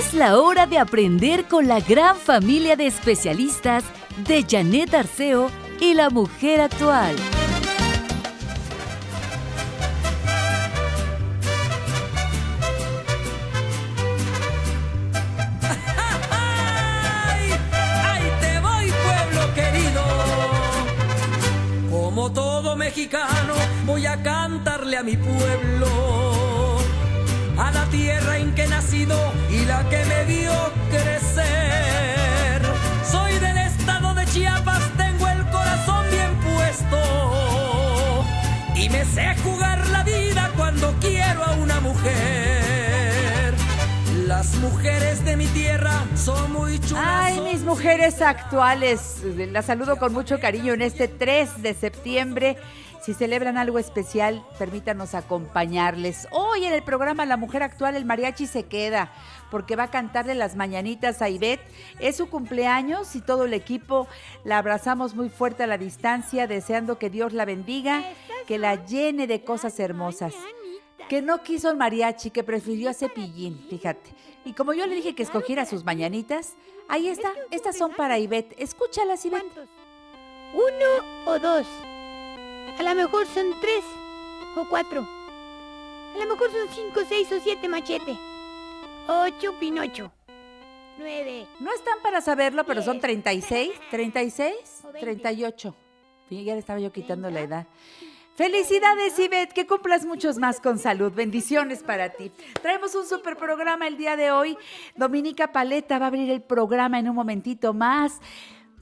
Es la hora de aprender con la gran familia de especialistas de Janet Arceo y la mujer actual. ¡Ay! ¡Ahí te voy, pueblo querido! Como todo mexicano, voy a cantarle a mi pueblo, a la tierra en que he nacido y la que me vio crecer. Soy del estado de Chiapas, tengo el corazón bien puesto y me sé jugar la vida cuando quiero a una mujer. Las mujeres de mi tierra son muy chulas. Ay, mis mujeres actuales, las saludo con mucho cariño en este 3 de septiembre. Si celebran algo especial, permítanos acompañarles. Hoy en el programa La Mujer Actual, el mariachi se queda porque va a cantarle las mañanitas a Ivette. Es su cumpleaños y todo el equipo la abrazamos muy fuerte a la distancia, deseando que Dios la bendiga, que la llene de cosas hermosas. Que no quiso el mariachi, que prefirió a Cepillín, fíjate. Y como yo le dije que escogiera sus mañanitas, ahí está, estas son para Ivette. Escúchalas, Ivette. ¿Uno o dos? A lo mejor son tres o cuatro. A lo mejor son cinco, seis o siete machete. Ocho pinocho. Nueve. No están para saberlo, pero son 36, 36, 38. Sí, ya le estaba yo quitando la edad. Felicidades, Ivette, que cumplas muchos más con salud. Bendiciones para ti. Traemos un super programa el día de hoy. Dominica Paleta va a abrir el programa en un momentito más.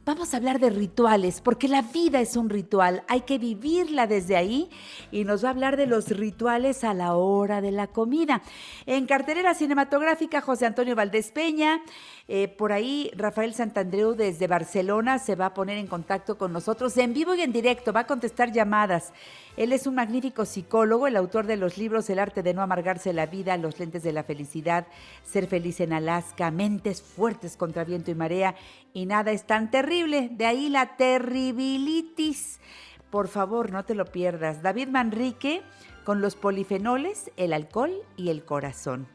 Vamos a hablar de rituales, porque la vida es un ritual, hay que vivirla desde ahí y nos va a hablar de los rituales a la hora de la comida. En cartelera cinematográfica, José Antonio Valdés Peña, eh, por ahí Rafael Santandreu desde Barcelona se va a poner en contacto con nosotros en vivo y en directo, va a contestar llamadas. Él es un magnífico psicólogo, el autor de los libros El arte de no amargarse la vida, Los lentes de la felicidad, Ser feliz en Alaska, Mentes fuertes contra viento y marea y nada es tan terrible. De ahí la terribilitis. Por favor, no te lo pierdas. David Manrique con los polifenoles, el alcohol y el corazón.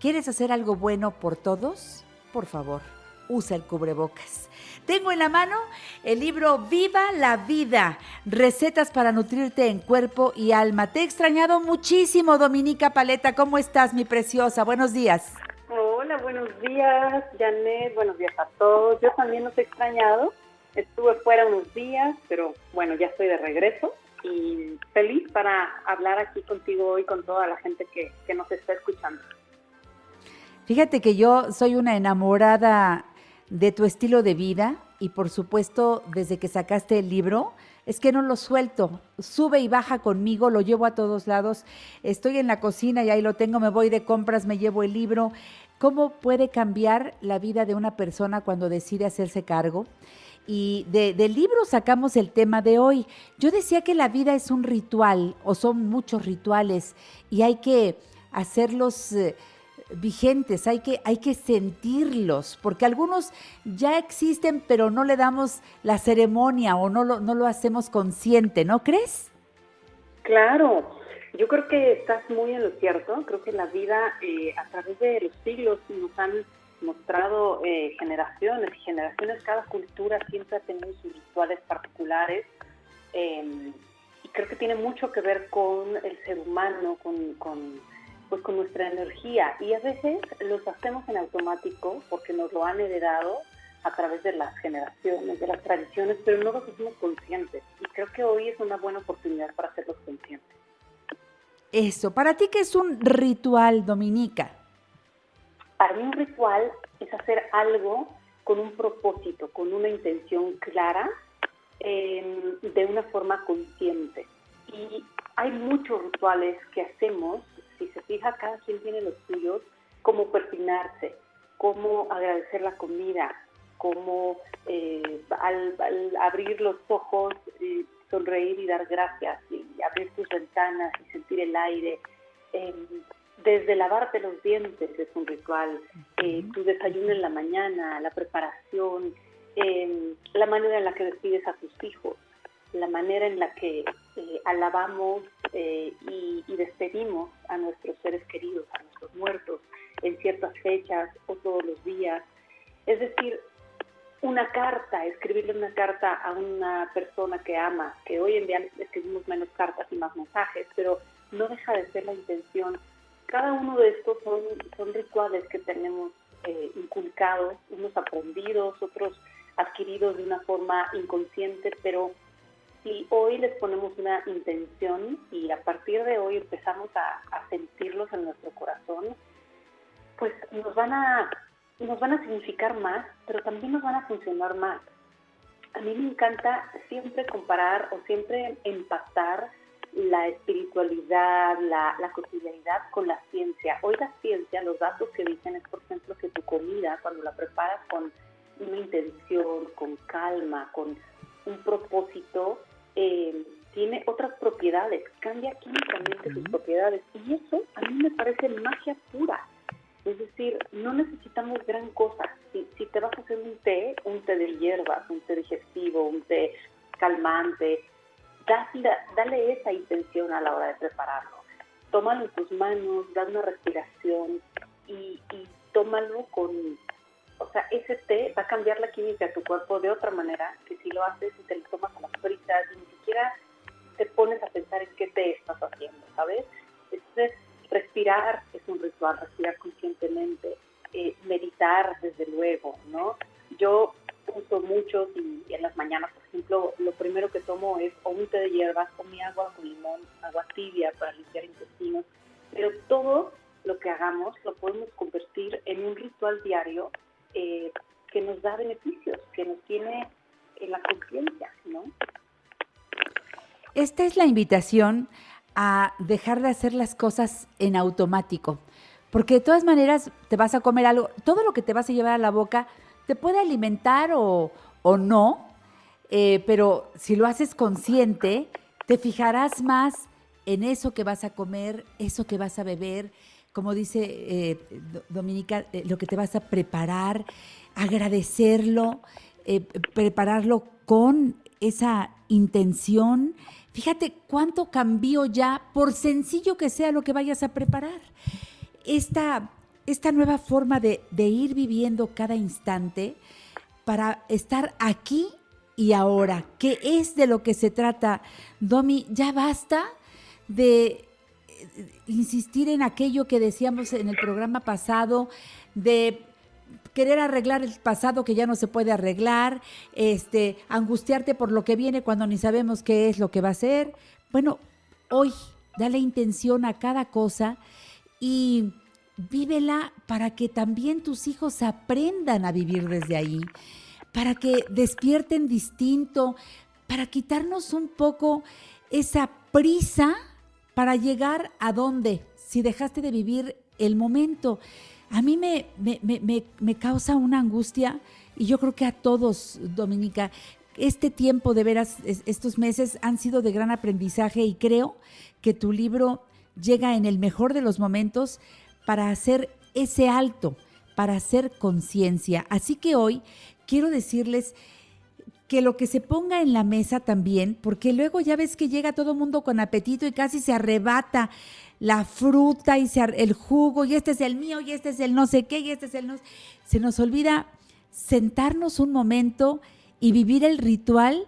¿Quieres hacer algo bueno por todos? Por favor, usa el cubrebocas. Tengo en la mano el libro Viva la Vida, recetas para nutrirte en cuerpo y alma. Te he extrañado muchísimo, Dominica Paleta. ¿Cómo estás, mi preciosa? Buenos días. Hola, buenos días, Janet. Buenos días a todos. Yo también los he extrañado. Estuve fuera unos días, pero bueno, ya estoy de regreso y feliz para hablar aquí contigo hoy con toda la gente que, que nos está escuchando. Fíjate que yo soy una enamorada de tu estilo de vida y por supuesto desde que sacaste el libro, es que no lo suelto, sube y baja conmigo, lo llevo a todos lados, estoy en la cocina y ahí lo tengo, me voy de compras, me llevo el libro. ¿Cómo puede cambiar la vida de una persona cuando decide hacerse cargo? Y de, del libro sacamos el tema de hoy. Yo decía que la vida es un ritual o son muchos rituales y hay que hacerlos... eh, vigentes, hay que, hay que sentirlos, porque algunos ya existen, pero no le damos la ceremonia o no lo, no lo hacemos consciente, ¿no crees? Claro, yo creo que estás muy en lo cierto. Creo que la vida eh, a través de los siglos nos han mostrado eh, generaciones y generaciones, cada cultura siempre ha tenido sus rituales particulares. eh, y creo que tiene mucho que ver con el ser humano, con, con, pues con nuestra energía. Y a veces los hacemos en automático porque nos lo han heredado a través de las generaciones, de las tradiciones, pero no los hacemos conscientes. Y creo que hoy es una buena oportunidad para hacerlos conscientes. Eso, ¿para ti qué es un ritual, Dominica? Para mí un ritual es hacer algo con un propósito, con una intención clara, em, de una forma consciente. Y hay muchos rituales que hacemos, si se fija, cada quien tiene los suyos, como persignarse, cómo agradecer la comida, cómo eh, al, abrir los ojos, eh, sonreír y dar gracias, y abrir tus ventanas y sentir el aire. Em, desde lavarte los dientes es un ritual, eh, tu desayuno en la mañana, la preparación, em, la manera en la que despides a tus hijos, la manera en la que alabamos y, y despedimos a nuestros seres queridos, a nuestros muertos en ciertas fechas o todos los días. Es decir, una carta, escribirle una carta a una persona que ama, que hoy en día escribimos menos cartas y más mensajes, pero no deja de ser la intención. Cada uno de estos son, son rituales que tenemos eh, inculcados, unos aprendidos, otros adquiridos de una forma inconsciente, pero si hoy les ponemos una intención y a partir de hoy empezamos a, a sentirlos en nuestro corazón, pues nos van a nos van a significar más, pero también nos van a funcionar más. A mí me encanta siempre comparar o siempre empatar la espiritualidad, la, la, cotidianidad con la ciencia. Hoy la ciencia, los datos que dicen es, por ejemplo, que tu comida, cuando la preparas con una intención, con calma, con un propósito, eh, tiene otras propiedades, cambia químicamente sus propiedades. Y eso a mí me parece magia pura. Es decir, no necesitamos gran cosa. Si, te vas a hacer un té, un té de hierbas, un té digestivo, un té calmante, dale, dale esa intención a la hora de prepararlo. Tómalo en tus manos, da una respiración y, y tómalo con... O sea, ese té va a cambiar la química de tu cuerpo de otra manera que si lo haces y te lo tomas a las fritas y ni siquiera te pones a pensar en qué té estás haciendo, ¿sabes? Entonces, respirar es un ritual, respirar conscientemente, eh, meditar desde luego, ¿no? Yo uso mucho y, en las mañanas, por ejemplo, lo primero que tomo es o un té de hierbas o mi agua con limón, agua tibia para limpiar intestinos, pero todo lo que hagamos lo podemos convertir en un ritual diario eh, que nos da beneficios, que nos tiene en la conciencia, ¿no? Esta es la invitación a dejar de hacer las cosas en automático. Porque de todas maneras te vas a comer algo, todo lo que te vas a llevar a la boca te puede alimentar o, no, eh, pero si lo haces consciente, te fijarás más en eso que vas a comer, eso que vas a beber, como dice eh, Dominica, eh, lo que te vas a preparar, agradecerlo, prepararlo con esa intención Fíjate cuánto cambió ya, por sencillo que sea lo que vayas a preparar. Esta, esta nueva forma de, ir viviendo cada instante para estar aquí y ahora, ¿qué es de lo que se trata, Domi, ya basta de eh, insistir en aquello que decíamos en el programa pasado, de querer arreglar el pasado que ya no se puede arreglar, este, angustiarte por lo que viene cuando ni sabemos qué es lo que va a ser. Bueno, hoy dale intención a cada cosa y vívela para que también tus hijos aprendan a vivir desde ahí, para que despierten distinto, para quitarnos un poco esa prisa para llegar a dónde, si dejaste de vivir el momento a mí me, me, causa una angustia y yo creo que a todos, Dominica, este tiempo de veras, estos meses han sido de gran aprendizaje y creo que tu libro llega en el mejor de los momentos para hacer ese alto, para hacer conciencia. Así que hoy quiero decirles que lo que se ponga en la mesa también, porque luego ya ves que llega todo mundo con apetito y casi se arrebata la fruta y el jugo, y este es el mío, y este es el no sé qué, y este es el no... Se nos olvida sentarnos un momento y vivir el ritual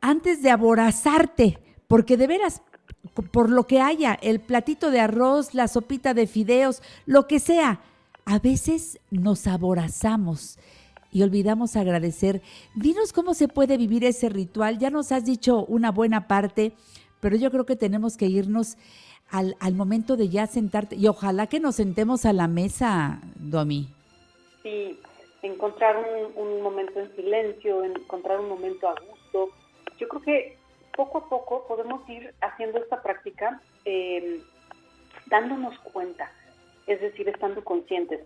antes de aborazarte, porque de veras, por lo que haya, el platito de arroz, la sopita de fideos, lo que sea, a veces nos aborazamos y olvidamos agradecer. Dinos cómo se puede vivir ese ritual. Ya nos has dicho una buena parte, pero yo creo que tenemos que irnos al, al momento de ya sentarte y ojalá que nos sentemos a la mesa, Domi. Sí, encontrar un, momento en silencio, encontrar un momento a gusto. Yo creo que poco a poco podemos ir haciendo esta práctica eh, dándonos cuenta, es decir, estando conscientes.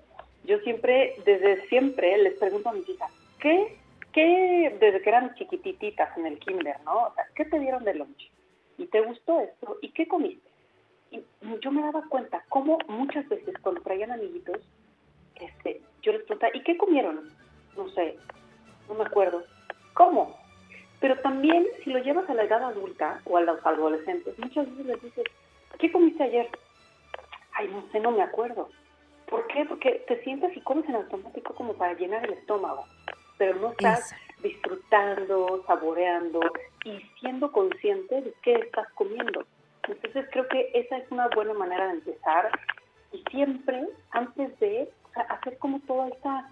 Yo siempre, desde siempre, les pregunto a mis hijas, ¿qué, qué desde que eran chiquititas en el kinder, ¿no? O sea, ¿qué te dieron de lunch? ¿Y te gustó esto? ¿Y qué comiste? Y yo me daba cuenta cómo muchas veces cuando traían amiguitos, este, yo les preguntaba, ¿y qué comieron? No sé, no me acuerdo. ¿Cómo? Pero también si lo llevas a la edad adulta o a los adolescentes, muchas veces les dices, ¿qué comiste ayer? Ay, no sé, no me acuerdo. ¿Por qué? Porque te sientes y comes en automático como para llenar el estómago, pero no estás disfrutando, saboreando y siendo consciente de qué estás comiendo. Entonces creo que esa es una buena manera de empezar y siempre antes de hacer como toda esta,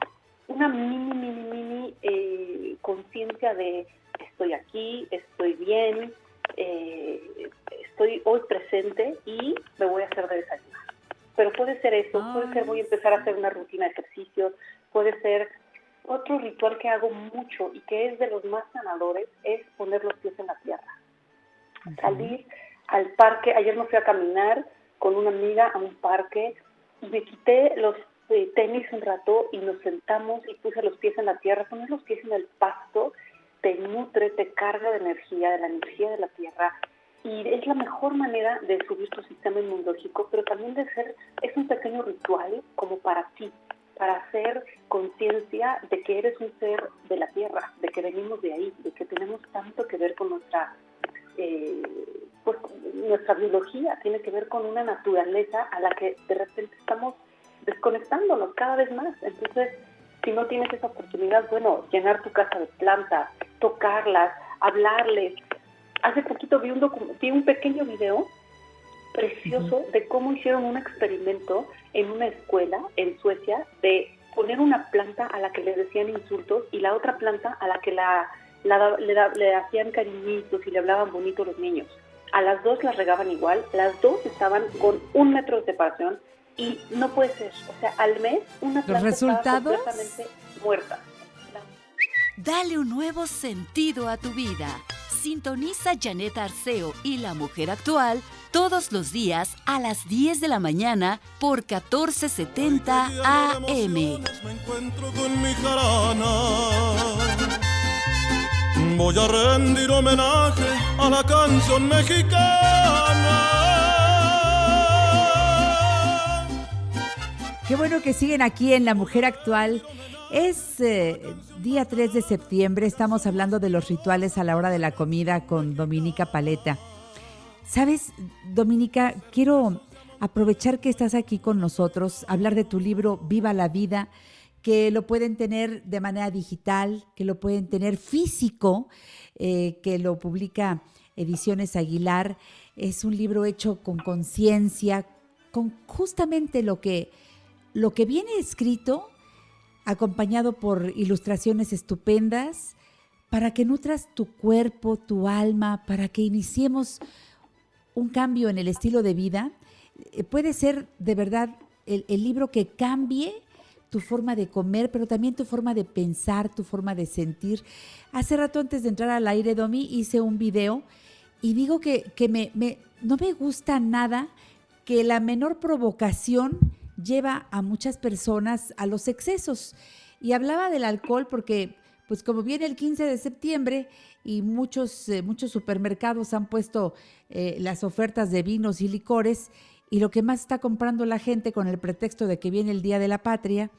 una mini, mini, mini eh, conciencia de estoy aquí, estoy bien, eh, estoy hoy presente y me voy a hacer de desayunar. Pero puede ser eso, puede ser voy a empezar a hacer una rutina de ejercicio, puede ser otro ritual que hago mucho y que es de los más sanadores es poner los pies en la tierra. Salir al parque, ayer me fui a caminar con una amiga a un parque y me quité los eh, tenis un rato y nos sentamos y puse los pies en la tierra, poner los pies en el pasto te nutre, te carga de energía, de la energía de la tierra, y es la mejor manera de subir tu sistema inmunológico, pero también de ser, es un pequeño ritual como para ti, para hacer conciencia de que eres un ser de la tierra, de que venimos de ahí, de que tenemos tanto que ver con nuestra, eh, pues, nuestra biología, tiene que ver con una naturaleza a la que de repente estamos desconectándonos cada vez más. Entonces, si no tienes esa oportunidad, bueno, llenar tu casa de plantas, tocarlas, hablarles, hace poquito vi un, vi un pequeño video precioso de cómo hicieron un experimento en una escuela en Suecia de poner una planta a la que le decían insultos y la otra planta a la que la, le, hacían cariñitos y le hablaban bonito los niños. A las dos las regaban igual, las dos estaban con un metro de separación y no puede ser. O sea, al mes una planta ¿Los resultados? completamente muerta. Dale un nuevo sentido a tu vida. Sintoniza Janet Arceo y la mujer actual todos los días a las 10 de la mañana por 1470 AM. Me encuentro con mi jarana. Voy a rendir homenaje a la canción mexicana. Qué bueno que siguen aquí en La Mujer Actual. Es eh, día 3 de septiembre, estamos hablando de los rituales a la hora de la comida con Dominica Paleta. Sabes, Dominica, quiero aprovechar que estás aquí con nosotros, hablar de tu libro Viva la Vida, que lo pueden tener de manera digital, que lo pueden tener físico, eh, que lo publica Ediciones Aguilar. Es un libro hecho con conciencia, con justamente lo que, lo que viene escrito acompañado por ilustraciones estupendas, para que nutras tu cuerpo, tu alma, para que iniciemos un cambio en el estilo de vida. Eh, puede ser de verdad el, libro que cambie tu forma de comer, pero también tu forma de pensar, tu forma de sentir. Hace rato antes de entrar al aire, Domi, hice un video y digo que, me, no me gusta nada que la menor provocación lleva a muchas personas a los excesos. Y hablaba del alcohol porque, pues como viene el 15 de septiembre y muchos, eh, muchos supermercados han puesto eh, las ofertas de vinos y licores, y lo que más está comprando la gente con el pretexto de que viene el Día de la Patria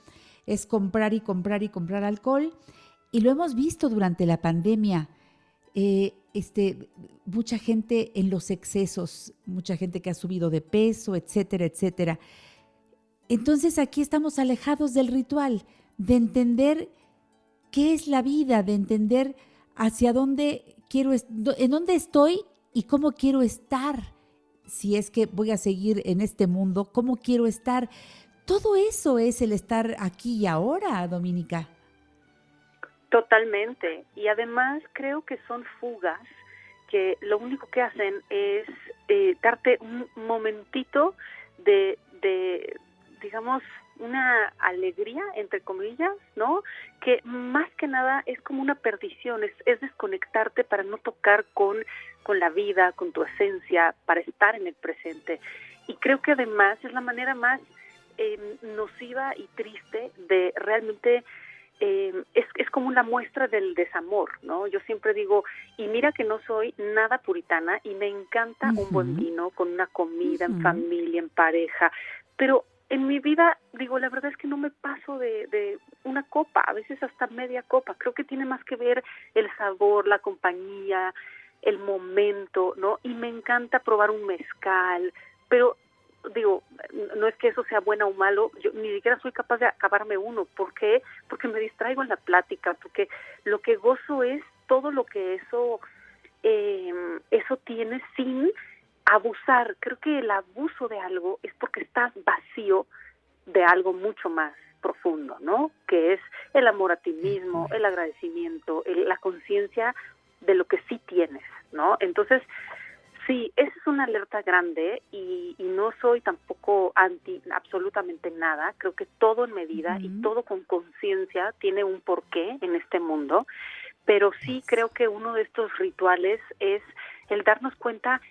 es comprar y comprar y comprar alcohol. Y lo hemos visto durante la pandemia. Eh, este, mucha gente en los excesos, mucha gente que ha subido de peso, etcétera, etcétera. Entonces aquí estamos alejados del ritual, de entender qué es la vida, de entender hacia dónde quiero, en dónde estoy y cómo quiero estar. Si es que voy a seguir en este mundo, cómo quiero estar. Todo eso es el estar aquí y ahora, Dominica. Totalmente. Y además creo que son fugas que lo único que hacen es eh, darte un momentito de, digamos, una alegría, entre comillas, ¿no? Que más que nada es como una perdición, es, es desconectarte para no tocar con, con la vida, con tu esencia, para estar en el presente. Y creo que además es la manera más eh, nociva y triste de realmente eh, es, es como una muestra del desamor, ¿no? Yo siempre digo, y mira que no soy nada puritana y me encanta un buen vino con una comida en familia, en pareja, pero en mi vida, digo, la verdad es que no me paso de, una copa, a veces hasta media copa. Creo que tiene más que ver el sabor, la compañía, el momento, ¿no? Y me encanta probar un mezcal, pero digo, no es que eso sea bueno o malo, yo ni siquiera soy capaz de acabarme uno. ¿Por qué? Porque me distraigo en la plática, porque lo que gozo es todo lo que eso, eh, eso tiene sin abusar. Creo que el abuso de algo es porque estás vacío de algo mucho más profundo, ¿no? Que es el amor a ti mismo, el agradecimiento, la conciencia de lo que sí tienes, ¿no? Entonces, Sí, esa es una alerta grande y, no soy tampoco anti absolutamente nada. Creo que todo en medida y todo con conciencia tiene un porqué en este mundo, pero sí creo que uno de estos rituales es el darnos cuenta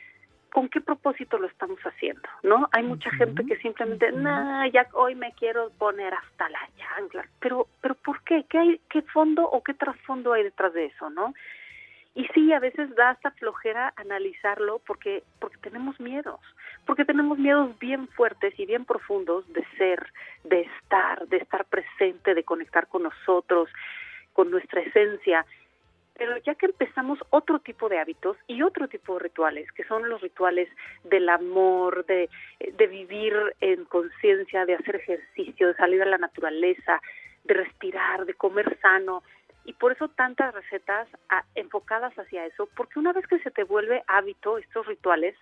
con qué propósito lo estamos haciendo, ¿no? Hay mucha gente que simplemente, nah, ya hoy me quiero poner hasta la chancla, pero, pero ¿por qué? ¿Qué hay, qué fondo o qué trasfondo hay detrás de eso, no? Y sí, a veces da hasta flojera analizarlo porque, porque tenemos miedos, porque tenemos miedos bien fuertes y bien profundos de ser, de estar, de estar presente, de conectar con nosotros, con nuestra esencia. Pero ya que empezamos otro tipo de hábitos y otro tipo de rituales, que son los rituales del amor, de, de vivir en conciencia, de hacer ejercicio, de salir a la naturaleza, de respirar, de comer sano, y por eso tantas recetas enfocadas hacia eso, porque una vez que se te vuelve hábito, estos rituales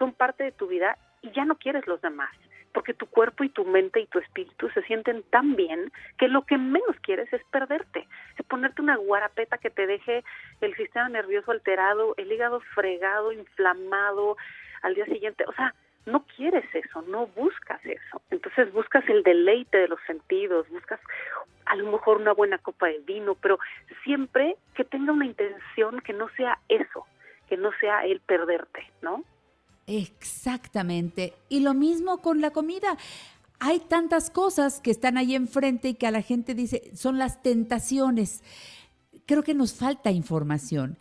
son parte de tu vida y ya no quieres los demás, porque tu cuerpo y tu mente y tu espíritu se sienten tan bien que lo que menos quieres es perderte, es ponerte una guarapeta que te deje el sistema nervioso alterado, el hígado fregado, inflamado al día siguiente, o sea, no quieres eso, no buscas eso. Entonces buscas el deleite de los sentidos, buscas a lo mejor una buena copa de vino, pero siempre que tenga una intención que no sea eso, que no sea el perderte, ¿no? Exactamente. Y lo mismo con la comida. Hay tantas cosas que están ahí enfrente y que a la gente dice son las tentaciones. Creo que nos falta información.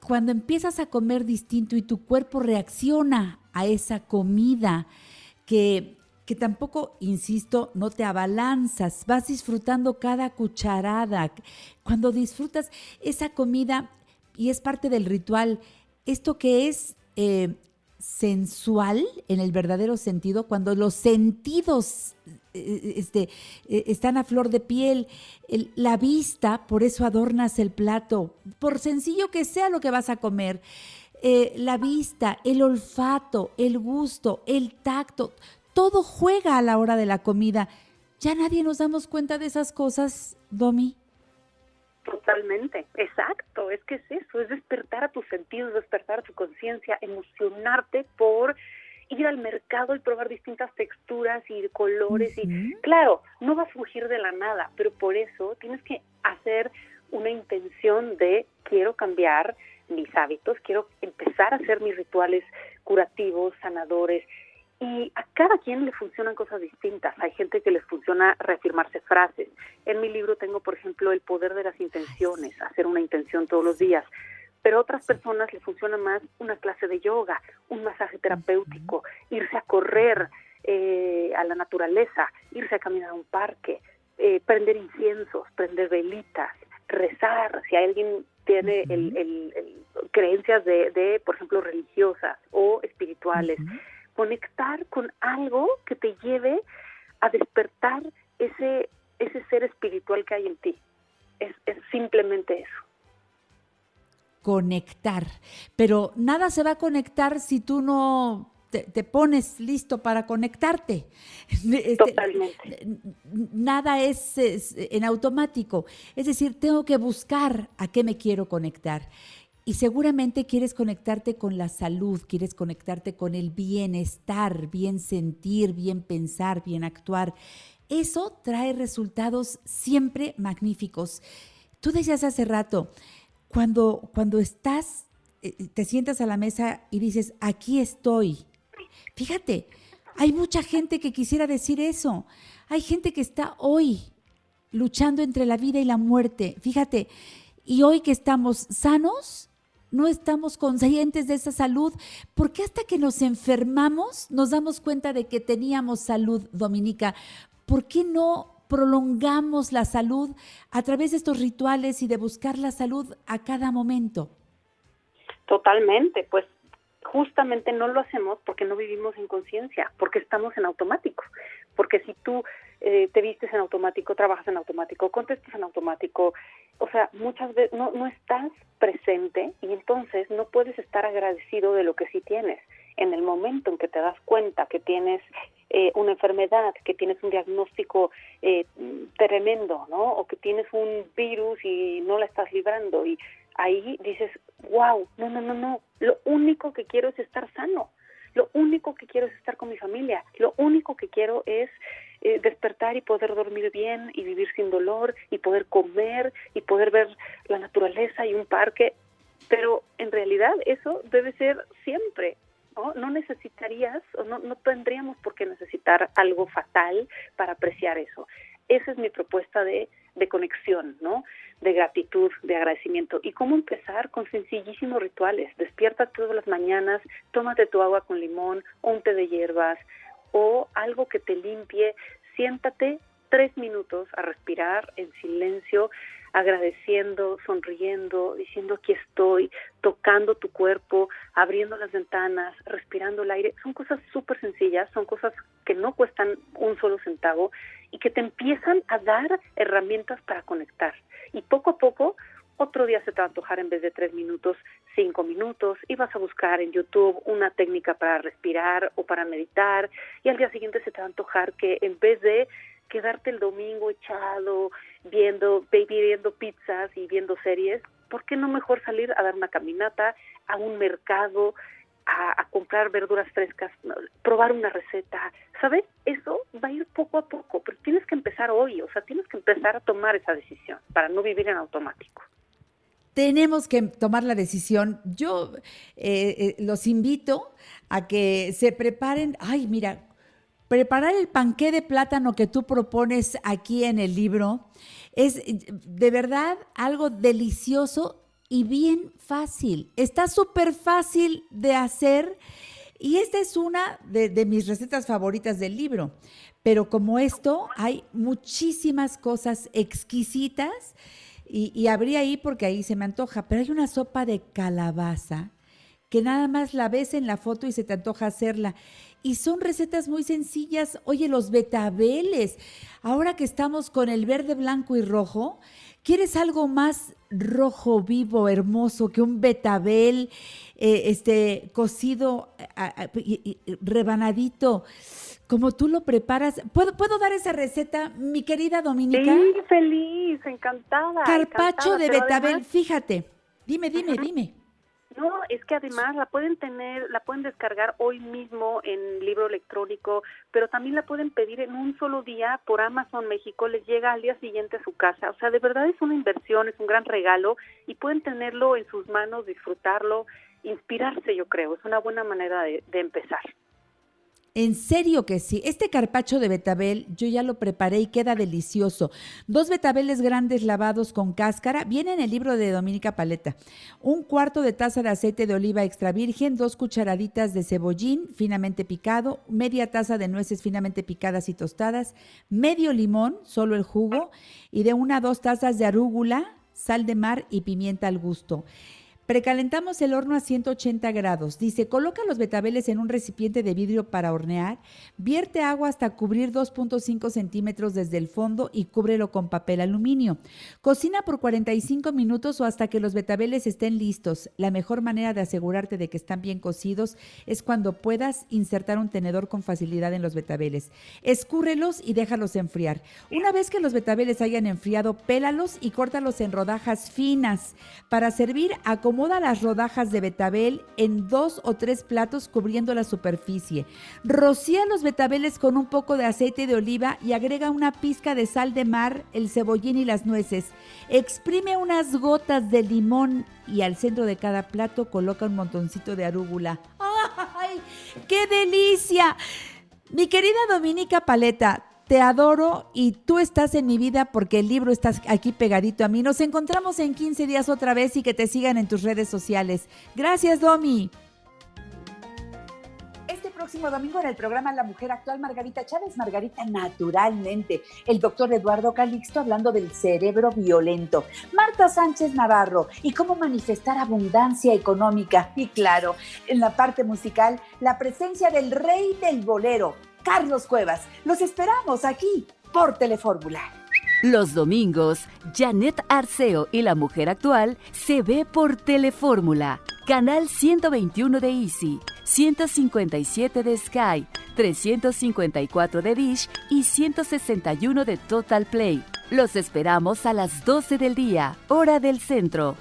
Cuando empiezas a comer distinto y tu cuerpo reacciona a esa comida que, que tampoco, insisto, no te abalanzas, vas disfrutando cada cucharada. Cuando disfrutas esa comida, y es parte del ritual, esto que es eh, sensual en el verdadero sentido, cuando los sentidos eh, este, eh, están a flor de piel, la vista, por eso adornas el plato, por sencillo que sea lo que vas a comer. Eh, la vista, el olfato, el gusto, el tacto, todo juega a la hora de la comida. ¿Ya nadie nos damos cuenta de esas cosas, Domi? Totalmente, exacto, es que es eso, es despertar a tus sentidos, despertar a tu conciencia, emocionarte por ir al mercado y probar distintas texturas y colores y claro, no va a surgir de la nada, pero por eso tienes que hacer una intención de quiero cambiar mis hábitos, quiero empezar a hacer mis rituales curativos, sanadores. Y a cada quien le funcionan cosas distintas. Hay gente que les funciona reafirmarse frases. En mi libro tengo, por ejemplo, el poder de las intenciones, hacer una intención todos los días. Pero a otras personas les funciona más una clase de yoga, un masaje terapéutico, irse a correr eh, a la naturaleza, irse a caminar a un parque, eh, prender inciensos, prender velitas, rezar. Si alguien tiene el, creencias de, por ejemplo, religiosas o espirituales. Conectar con algo que te lleve a despertar ese, ese ser espiritual que hay en ti. Es, es simplemente eso conectar. Pero nada se va a conectar si tú no te, pones listo para conectarte. Este, Totalmente. Nada es, en automático. Es decir, tengo que buscar a qué me quiero conectar. Y seguramente quieres conectarte con la salud, quieres conectarte con el bienestar, bien sentir, bien pensar, bien actuar. eso trae resultados siempre magníficos. Tú decías hace rato, cuando, cuando estás, eh, te sientas a la mesa y dices, aquí estoy. Fíjate, hay mucha gente que quisiera decir eso. Hay gente que está hoy luchando entre la vida y la muerte. Fíjate, y hoy que estamos sanos, no estamos conscientes de esa salud, porque hasta que nos enfermamos nos damos cuenta de que teníamos salud, Dominica. ¿Por qué no prolongamos la salud a través de estos rituales y de buscar la salud a cada momento? Totalmente, pues justamente no lo hacemos porque no vivimos en conciencia, porque estamos en automático. Porque si tú eh, te vistes en automático, trabajas en automático, contestas en automático, o sea, muchas veces no, no estás presente y entonces no puedes estar agradecido de lo que sí tienes. En el momento en que te das cuenta que tienes eh, una enfermedad, que tienes un diagnóstico eh, tremendo, ¿no? O que tienes un virus y no la estás librando y ahí dices, wow, no, no, no, no, lo único que quiero es estar sano, lo único que quiero es estar con mi familia, lo único que quiero es eh, despertar y poder dormir bien y vivir sin dolor y poder comer y poder ver la naturaleza y un parque, pero en realidad eso debe ser siempre, ¿no? No necesitarías o no, no tendríamos por qué necesitar algo fatal para apreciar eso. Esa es mi propuesta de, de conexión, ¿no? De gratitud, de agradecimiento. ¿Y cómo empezar? Con sencillísimos rituales. Despierta todas las mañanas, tómate tu agua con limón, un té de hierbas o algo que te limpie. Siéntate tres minutos a respirar en silencio, agradeciendo, sonriendo, diciendo aquí estoy, tocando tu cuerpo, abriendo las ventanas, respirando el aire. Son cosas súper sencillas, son cosas que no cuestan un solo centavo y que te empiezan a dar herramientas para conectar. Y poco a poco, otro día se te va a antojar en vez de tres minutos, cinco minutos, y vas a buscar en YouTube una técnica para respirar o para meditar, y al día siguiente se te va a antojar que en vez de quedarte el domingo echado, viendo, viendo pizzas y viendo series, ¿por qué no mejor salir a dar una caminata, a un mercado, a, comprar verduras frescas, probar una receta, ¿sabes? Eso va a ir poco a poco, pero tienes que empezar hoy, o sea, tienes que empezar a tomar esa decisión para no vivir en automático. Tenemos que tomar la decisión. Yo eh, eh, los invito a que se preparen. Ay, mira, preparar el panqué de plátano que tú propones aquí en el libro es de verdad algo delicioso y bien fácil. Está súper fácil de hacer y esta es una de, mis recetas favoritas del libro. Pero como esto, hay muchísimas cosas exquisitas y, y habría ahí porque ahí se me antoja. Pero hay una sopa de calabaza que nada más la ves en la foto y se te antoja hacerla. Y son recetas muy sencillas. Oye, los betabeles. Ahora que estamos con el verde, blanco y rojo, ¿quieres algo más rojo vivo, hermoso, que un betabel eh, este, cocido, rebanadito, como tú lo preparas. ¿Puedo, ¿Puedo dar esa receta, mi querida Dominica? Sí, feliz, encantada. Carpacho de betabel, fíjate. Dime, dime, dime. No, es que además la pueden tener, la pueden descargar hoy mismo en libro electrónico, pero también la pueden pedir en un solo día por Amazon México, les llega al día siguiente a su casa. O sea, de verdad es una inversión, es un gran regalo y pueden tenerlo en sus manos, disfrutarlo, inspirarse, yo creo. Es una buena manera de, de empezar. En serio que sí. Este carpacho de betabel yo ya lo preparé y queda delicioso. Dos betabeles grandes lavados con cáscara. Viene en el libro de Dominica Paleta. Un cuarto de taza de aceite de oliva extra virgen, dos cucharaditas de cebollín finamente picado, media taza de nueces finamente picadas y tostadas, medio limón, solo el jugo, y de una a dos tazas de arúgula, sal de mar y pimienta al gusto. Precalentamos el horno a 180 grados. Dice, coloca los betabeles en un recipiente de vidrio para hornear, vierte agua hasta cubrir 2.5 centímetros desde el fondo y cúbrelo con papel aluminio. Cocina por 45 minutos o hasta que los betabeles estén listos. La mejor manera de asegurarte de que están bien cocidos es cuando puedas insertar un tenedor con facilidad en los betabeles. Escúrrelos y déjalos enfriar. Una vez que los betabeles hayan enfriado, pélalos y córtalos en rodajas finas. Para servir, como Acomoda las rodajas de betabel en dos o tres platos cubriendo la superficie. Rocía los betabeles con un poco de aceite de oliva y agrega una pizca de sal de mar, el cebollín y las nueces. Exprime unas gotas de limón y al centro de cada plato coloca un montoncito de arúgula. ¡Ay, qué delicia! Mi querida Dominica Paleta, te adoro y tú estás en mi vida porque el libro está aquí pegadito a mí. Nos encontramos en 15 días otra vez y que te sigan en tus redes sociales. Gracias, Domi. Este próximo domingo en el programa La Mujer Actual, Margarita Chávez, Margarita Naturalmente, el doctor Eduardo Calixto hablando del cerebro violento, Marta Sánchez Navarro y cómo manifestar abundancia económica. Y claro, en la parte musical, la presencia del rey del bolero, Carlos Cuevas. Los esperamos aquí por Telefórmula. Los domingos, Janet Arceo y la mujer actual se ve por Telefórmula, canal 121 de Easy, 157 de Sky, 354 de Dish y 161 de Total Play. Los esperamos a las 12 del día, hora del centro.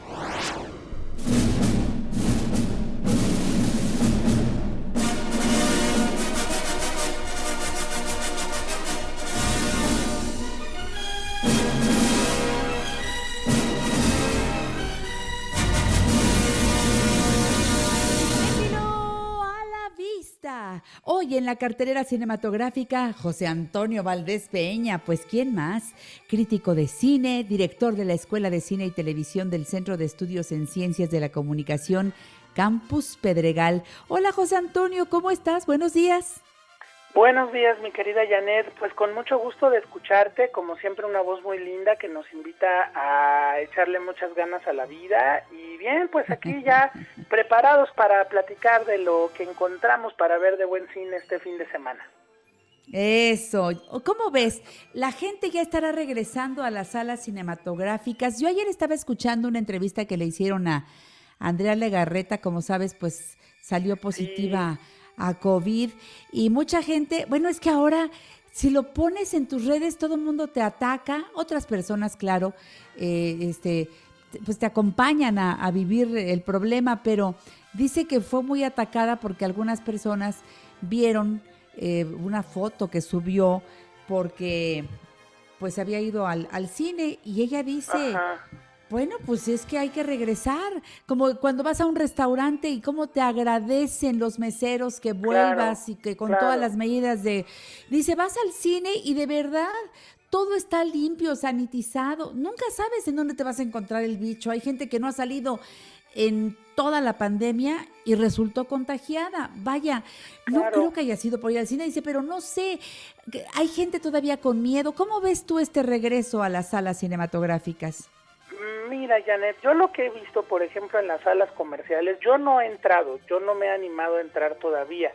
En la cartelera cinematográfica, José Antonio Valdés Peña, pues ¿quién más? Crítico de cine, director de la Escuela de Cine y Televisión del Centro de Estudios en Ciencias de la Comunicación, Campus Pedregal. Hola José Antonio, ¿cómo estás? Buenos días. Buenos días, mi querida Janet. Pues con mucho gusto de escucharte, como siempre una voz muy linda que nos invita a echarle muchas ganas a la vida. Y bien, pues aquí ya preparados para platicar de lo que encontramos para ver de buen cine este fin de semana. Eso. ¿Cómo ves? La gente ya estará regresando a las salas cinematográficas. Yo ayer estaba escuchando una entrevista que le hicieron a Andrea Legarreta, como sabes, pues salió positiva a COVID. Y mucha gente, bueno, es que ahora si lo pones en tus redes todo el mundo te ataca, otras personas, claro, eh, este, pues te acompañan a, vivir el problema, pero dice que fue muy atacada porque algunas personas vieron eh, una foto que subió porque pues había ido al, al cine y ella dice, bueno, pues es que hay que regresar, como cuando vas a un restaurante y cómo te agradecen los meseros que vuelvas y que con todas las medidas de... Dice, vas al cine y de verdad todo está limpio, sanitizado. Nunca sabes en dónde te vas a encontrar el bicho. Hay gente que no ha salido en toda la pandemia y resultó contagiada. Vaya, no creo que haya sido por ir al cine. Dice, pero no sé, hay gente todavía con miedo. ¿Cómo ves tú este regreso a las salas cinematográficas? Mira, Janet, yo lo que he visto, por ejemplo, en las salas comerciales, yo no he entrado, yo no me he animado a entrar todavía,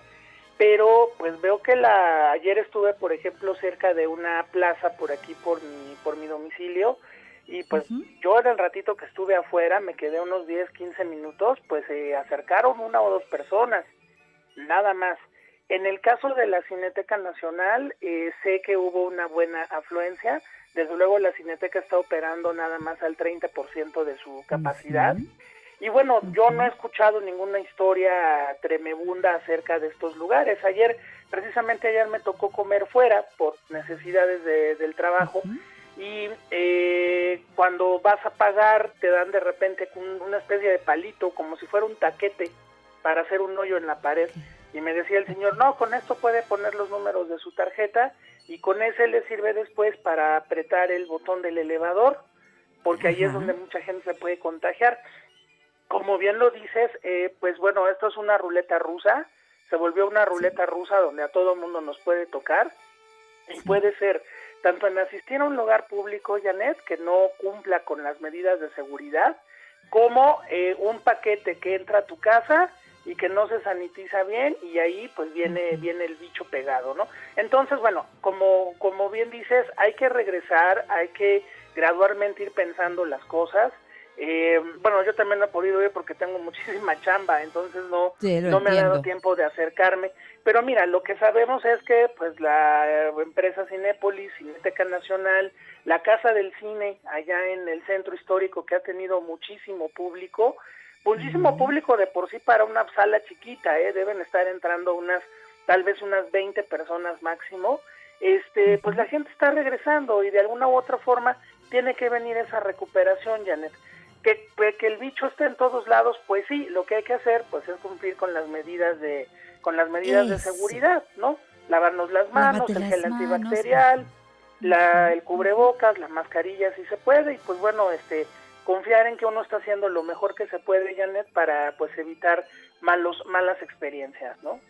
pero pues veo que la ayer estuve, por ejemplo, cerca de una plaza por aquí por mi por mi domicilio y pues yo en el ratito que estuve afuera, me quedé unos 10, 15 minutos, pues se acercaron una o dos personas, nada más. En el caso de la Cineteca Nacional, eh, sé que hubo una buena afluencia, desde luego la Cineteca está operando nada más al 30% de su capacidad. Y bueno, yo no he escuchado ninguna historia tremebunda acerca de estos lugares. Ayer, precisamente ayer me tocó comer fuera por necesidades del trabajo. Y eh, cuando vas a pagar, te dan de repente una especie de palito, como si fuera un taquete, para hacer un hoyo en la pared. Y me decía el señor, no, con esto puede poner los números de su tarjeta y con ese le sirve después para apretar el botón del elevador, porque ahí es donde mucha gente se puede contagiar. Como bien lo dices, eh, pues bueno, esto es una ruleta rusa, se volvió una ruleta rusa donde a todo mundo nos puede tocar y puede ser tanto en asistir a un lugar público, Janet, que no cumpla con las medidas de seguridad, como eh, un paquete que entra a tu casa y que no se sanitiza bien y ahí pues viene viene el bicho pegado, ¿no? Entonces, bueno, como como bien dices, hay que regresar, hay que gradualmente ir pensando las cosas. Eh, bueno, yo también no he podido ir porque tengo muchísima chamba, entonces no, no me ha dado tiempo de acercarme. Pero mira, lo que sabemos es que pues la empresa Cinépolis, Cineteca Nacional, la Casa del Cine allá en el centro histórico que ha tenido muchísimo público, muchísimo público de por sí para una sala chiquita, ¿eh? deben estar entrando unas, tal vez unas 20 personas máximo, este, pues la gente está regresando y de alguna u otra forma tiene que venir esa recuperación, Janet. Que, que el bicho esté en todos lados, pues sí, lo que hay que hacer pues es cumplir con las medidas de con las medidas de seguridad, ¿no? Lavarnos las manos, el gel antibacterial, la, el cubrebocas, la mascarilla si se puede y pues bueno, este confiar en que uno está haciendo lo mejor que se puede, Janet, para pues evitar malos malas experiencias, ¿no?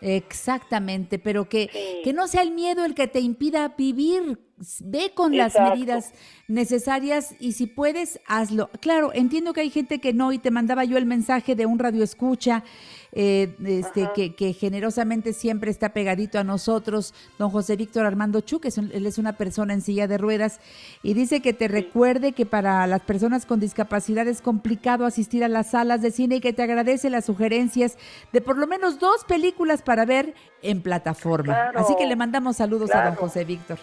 Exactamente, pero que, que no sea el miedo el que te impida vivir. Ve con las medidas necesarias y si puedes, hazlo. Claro, entiendo que hay gente que no, y te mandaba yo el mensaje de un radio escucha eh, este, que, que, generosamente siempre está pegadito a nosotros, don José Víctor Armando Chu, que él es una persona en silla de ruedas, y dice que te recuerde que para las personas con discapacidad es complicado asistir a las salas de cine y que te agradece las sugerencias de por lo menos dos películas para ver en plataforma. Así que le mandamos saludos a don José Víctor.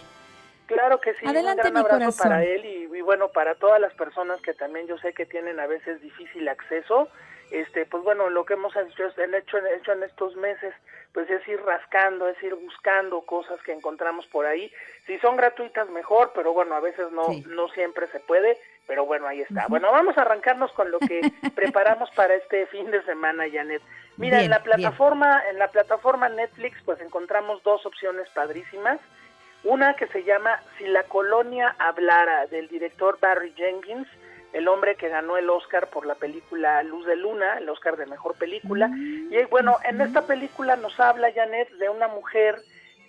Claro que sí. Adelante, un gran abrazo para él y, y, bueno, para todas las personas que también yo sé que tienen a veces difícil acceso este pues bueno lo que hemos hecho, hecho, hecho en estos meses pues es ir rascando es ir buscando cosas que encontramos por ahí. Si son gratuitas mejor pero bueno a veces no no siempre se puede pero bueno ahí está. Bueno vamos a arrancarnos con lo que preparamos para este fin de semana Janet. Mira en la plataforma en la plataforma Netflix pues encontramos dos opciones padrísimas. Una que se llama Si la colonia hablara del director Barry Jenkins el hombre que ganó el Oscar por la película Luz de Luna, el Oscar de Mejor Película. Mm, y bueno, en esta película nos habla Janet de una mujer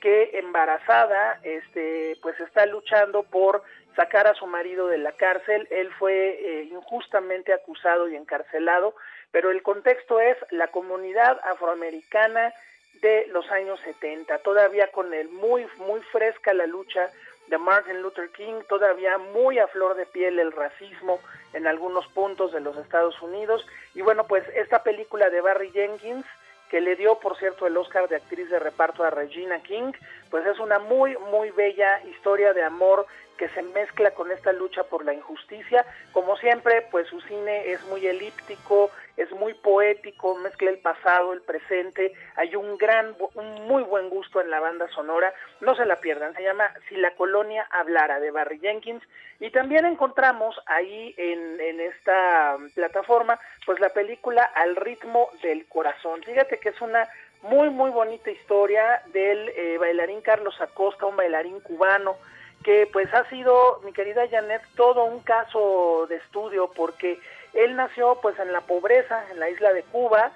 que embarazada, este, pues está luchando por sacar a su marido de la cárcel. Él fue eh, injustamente acusado y encarcelado, pero el contexto es la comunidad afroamericana de los años 70, todavía con él muy, muy fresca la lucha de Martin Luther King, todavía muy a flor de piel el racismo en algunos puntos de los Estados Unidos. Y bueno, pues esta película de Barry Jenkins, que le dio, por cierto, el Oscar de actriz de reparto a Regina King, pues es una muy, muy bella historia de amor que se mezcla con esta lucha por la injusticia. Como siempre, pues su cine es muy elíptico, es muy poético, mezcla el pasado, el presente, hay un gran, un muy buen gusto en la banda sonora, no se la pierdan, se llama Si la colonia hablara de Barry Jenkins. Y también encontramos ahí en, en esta plataforma pues la película Al ritmo del corazón, fíjate que es una muy muy bonita historia del eh, bailarín Carlos Acosta, un bailarín cubano, que pues ha sido, mi querida Janet, todo un caso de estudio porque él nació pues en la pobreza, en la isla de Cuba,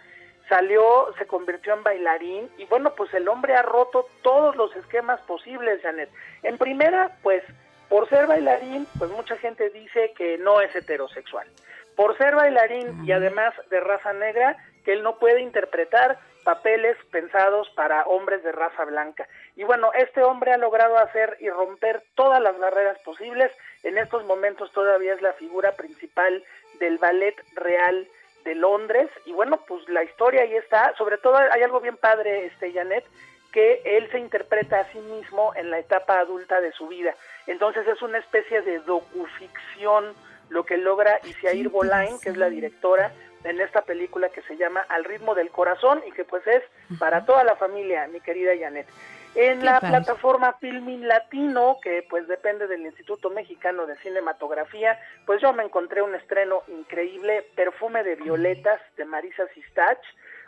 salió, se convirtió en bailarín y bueno, pues el hombre ha roto todos los esquemas posibles, Janet. En primera, pues por ser bailarín, pues mucha gente dice que no es heterosexual. Por ser bailarín y además de raza negra, que él no puede interpretar papeles pensados para hombres de raza blanca. Y bueno, este hombre ha logrado hacer y romper todas las barreras posibles. En estos momentos todavía es la figura principal del ballet real de Londres. Y bueno, pues la historia ahí está. Sobre todo hay algo bien padre, este Janet, que él se interpreta a sí mismo en la etapa adulta de su vida. Entonces es una especie de docuficción lo que logra Isiair Bolain, que es la directora, en esta película que se llama Al ritmo del corazón y que pues es para toda la familia, mi querida Janet. En la plataforma Filmin Latino, que pues depende del Instituto Mexicano de Cinematografía, pues yo me encontré un estreno increíble, Perfume de Violetas, de Marisa Sistach,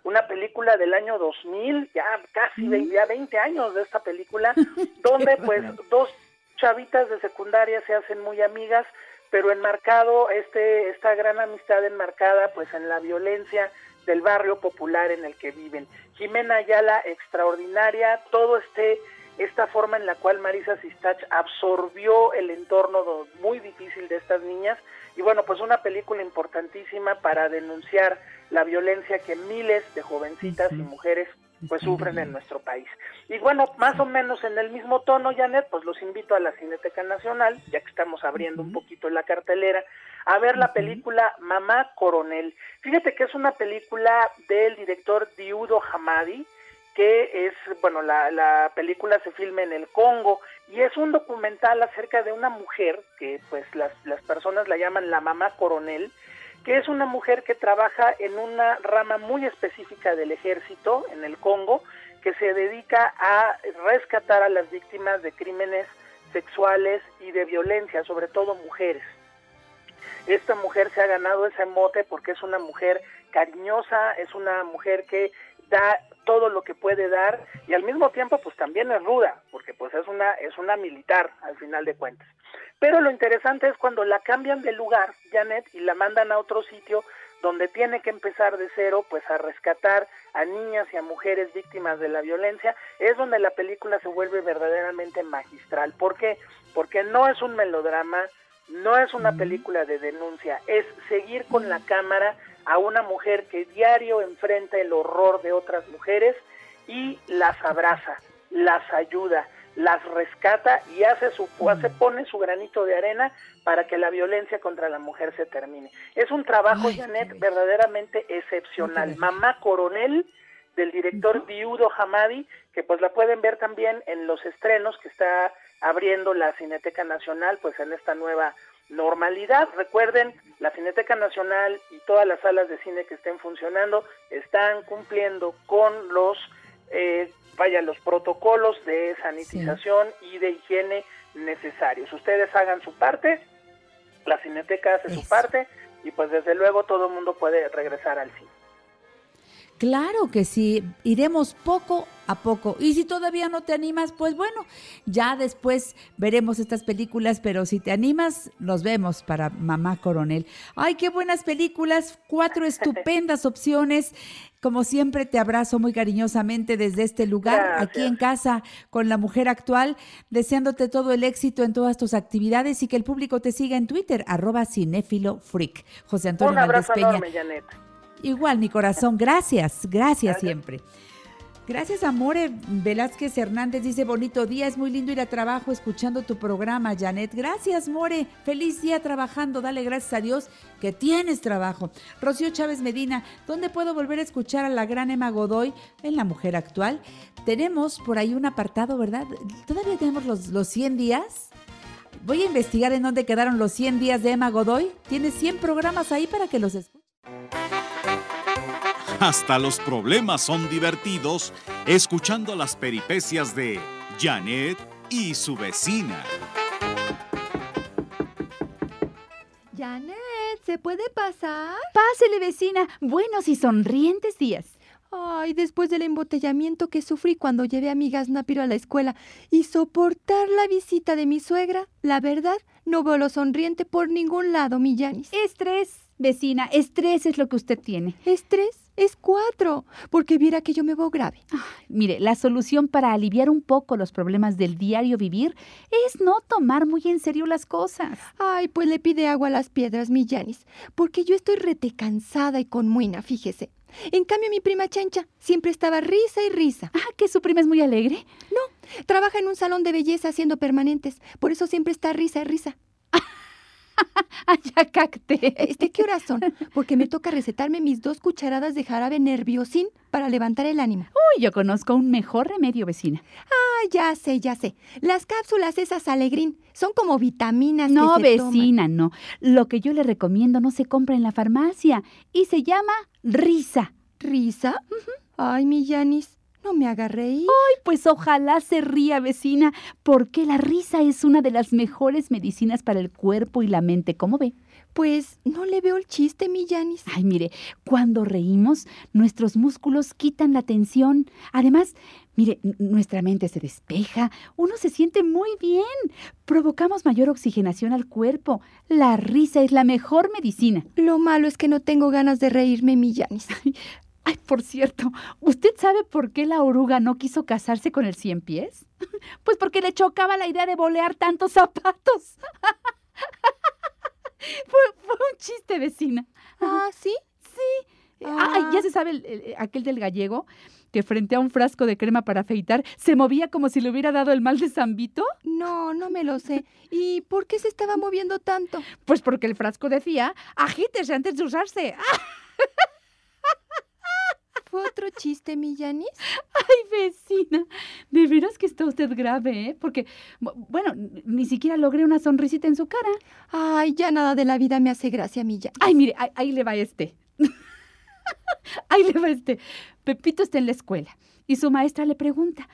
una película del año 2000, ya casi ya 20 años de esta película, donde pues dos chavitas de secundaria se hacen muy amigas, pero enmarcado este esta gran amistad enmarcada pues en la violencia del barrio popular en el que viven. Jimena Ayala extraordinaria, todo este esta forma en la cual Marisa Sistach absorbió el entorno muy difícil de estas niñas y bueno, pues una película importantísima para denunciar la violencia que miles de jovencitas y mujeres pues sufren en nuestro país. Y bueno, más o menos en el mismo tono, Janet, pues los invito a la Cineteca Nacional, ya que estamos abriendo un poquito la cartelera, a ver la película Mamá Coronel. Fíjate que es una película del director Diudo Hamadi, que es, bueno, la, la película se filma en el Congo y es un documental acerca de una mujer que pues las, las personas la llaman la mamá coronel, que es una mujer que trabaja en una rama muy específica del ejército en el Congo, que se dedica a rescatar a las víctimas de crímenes sexuales y de violencia, sobre todo mujeres. Esta mujer se ha ganado ese mote porque es una mujer cariñosa, es una mujer que da todo lo que puede dar y al mismo tiempo pues también es ruda, porque pues es una es una militar al final de cuentas. Pero lo interesante es cuando la cambian de lugar, Janet, y la mandan a otro sitio donde tiene que empezar de cero, pues a rescatar a niñas y a mujeres víctimas de la violencia, es donde la película se vuelve verdaderamente magistral. ¿Por qué? Porque no es un melodrama, no es una película de denuncia, es seguir con la cámara a una mujer que diario enfrenta el horror de otras mujeres y las abraza, las ayuda, las rescata y hace su hace, pone su granito de arena para que la violencia contra la mujer se termine. Es un trabajo, Janet, verdaderamente excepcional. Mamá Coronel del director Viudo Hamadi, que pues la pueden ver también en los estrenos que está abriendo la Cineteca Nacional, pues en esta nueva normalidad. Recuerden, la Cineteca Nacional y todas las salas de cine que estén funcionando están cumpliendo con los, eh, vaya, los protocolos de sanitización y de higiene necesarios. Ustedes hagan su parte, la Cineteca hace su parte y pues desde luego todo el mundo puede regresar al cine. Claro que sí, iremos poco a poco. Y si todavía no te animas, pues bueno, ya después veremos estas películas, pero si te animas, los vemos para Mamá Coronel. Ay, qué buenas películas, cuatro estupendas opciones. Como siempre, te abrazo muy cariñosamente desde este lugar, aquí en casa, con la mujer actual, deseándote todo el éxito en todas tus actividades y que el público te siga en Twitter, arroba cinéfilo freak. José Antonio Un abrazo Valdés Peña. enorme, Janet. Igual, mi corazón, gracias, gracias siempre. Gracias, Amore Velázquez Hernández. Dice, bonito día, es muy lindo ir a trabajo escuchando tu programa, Janet. Gracias, More. Feliz día trabajando. Dale gracias a Dios que tienes trabajo. Rocío Chávez Medina, ¿dónde puedo volver a escuchar a la gran Emma Godoy en La Mujer Actual? Tenemos por ahí un apartado, ¿verdad? ¿Todavía tenemos los, los 100 días? Voy a investigar en dónde quedaron los 100 días de Emma Godoy. Tiene 100 programas ahí para que los escuchen. Hasta los problemas son divertidos escuchando las peripecias de Janet y su vecina. Janet, ¿se puede pasar? Pásele, vecina. Buenos y sonrientes días. Ay, después del embotellamiento que sufrí cuando llevé a mi Nápiro a la escuela y soportar la visita de mi suegra, la verdad, no veo lo sonriente por ningún lado, mi Yanis. Estrés, vecina, estrés es lo que usted tiene. ¿Estrés? Es cuatro, porque viera que yo me veo grave. Mire, la solución para aliviar un poco los problemas del diario vivir es no tomar muy en serio las cosas. Ay, pues le pide agua a las piedras, mi Yanis, porque yo estoy rete cansada y con muina, fíjese. En cambio, mi prima Chancha siempre estaba risa y risa. Ah, que su prima es muy alegre. No, trabaja en un salón de belleza haciendo permanentes, por eso siempre está risa y risa. Ya cacté. ¿Este qué horas son? Porque me toca recetarme mis dos cucharadas de jarabe nerviosín para levantar el ánimo. Uy, yo conozco un mejor remedio, vecina. Ah, ya sé, ya sé. Las cápsulas esas alegrín son como vitaminas. No, que se vecina, toman. no. Lo que yo le recomiendo no se compra en la farmacia y se llama risa. ¿Risa? Ay, mi Yanis, no me haga reír. Ay, pues ojalá se ría, vecina, porque la risa es una de las mejores medicinas para el cuerpo y la mente, ¿cómo ve? Pues no le veo el chiste, mi Yanis. Ay, mire, cuando reímos, nuestros músculos quitan la tensión. Además, mire, nuestra mente se despeja, uno se siente muy bien. Provocamos mayor oxigenación al cuerpo. La risa es la mejor medicina. Lo malo es que no tengo ganas de reírme, mi Yanis. Ay, por cierto, ¿usted sabe por qué la oruga no quiso casarse con el cien pies? Pues porque le chocaba la idea de bolear tantos zapatos. fue, fue un chiste, vecina. Ah, ¿sí? Sí. Ay, ya se sabe el- el- aquel del gallego que frente a un frasco de crema para afeitar se movía como si le hubiera dado el mal de Zambito. No, no me lo sé. ¿Y por qué se estaba moviendo tanto? Pues porque el frasco decía, agítese antes de usarse. ¿Fue otro chiste, mi Yanis? Ay, vecina, de veras que está usted grave, ¿eh? Porque, bu- bueno, ni siquiera logré una sonrisita en su cara. Ay, ya nada de la vida me hace gracia, mi Yanis. Ay, mire, ahí, ahí le va este. ahí le va este. Pepito está en la escuela y su maestra le pregunta,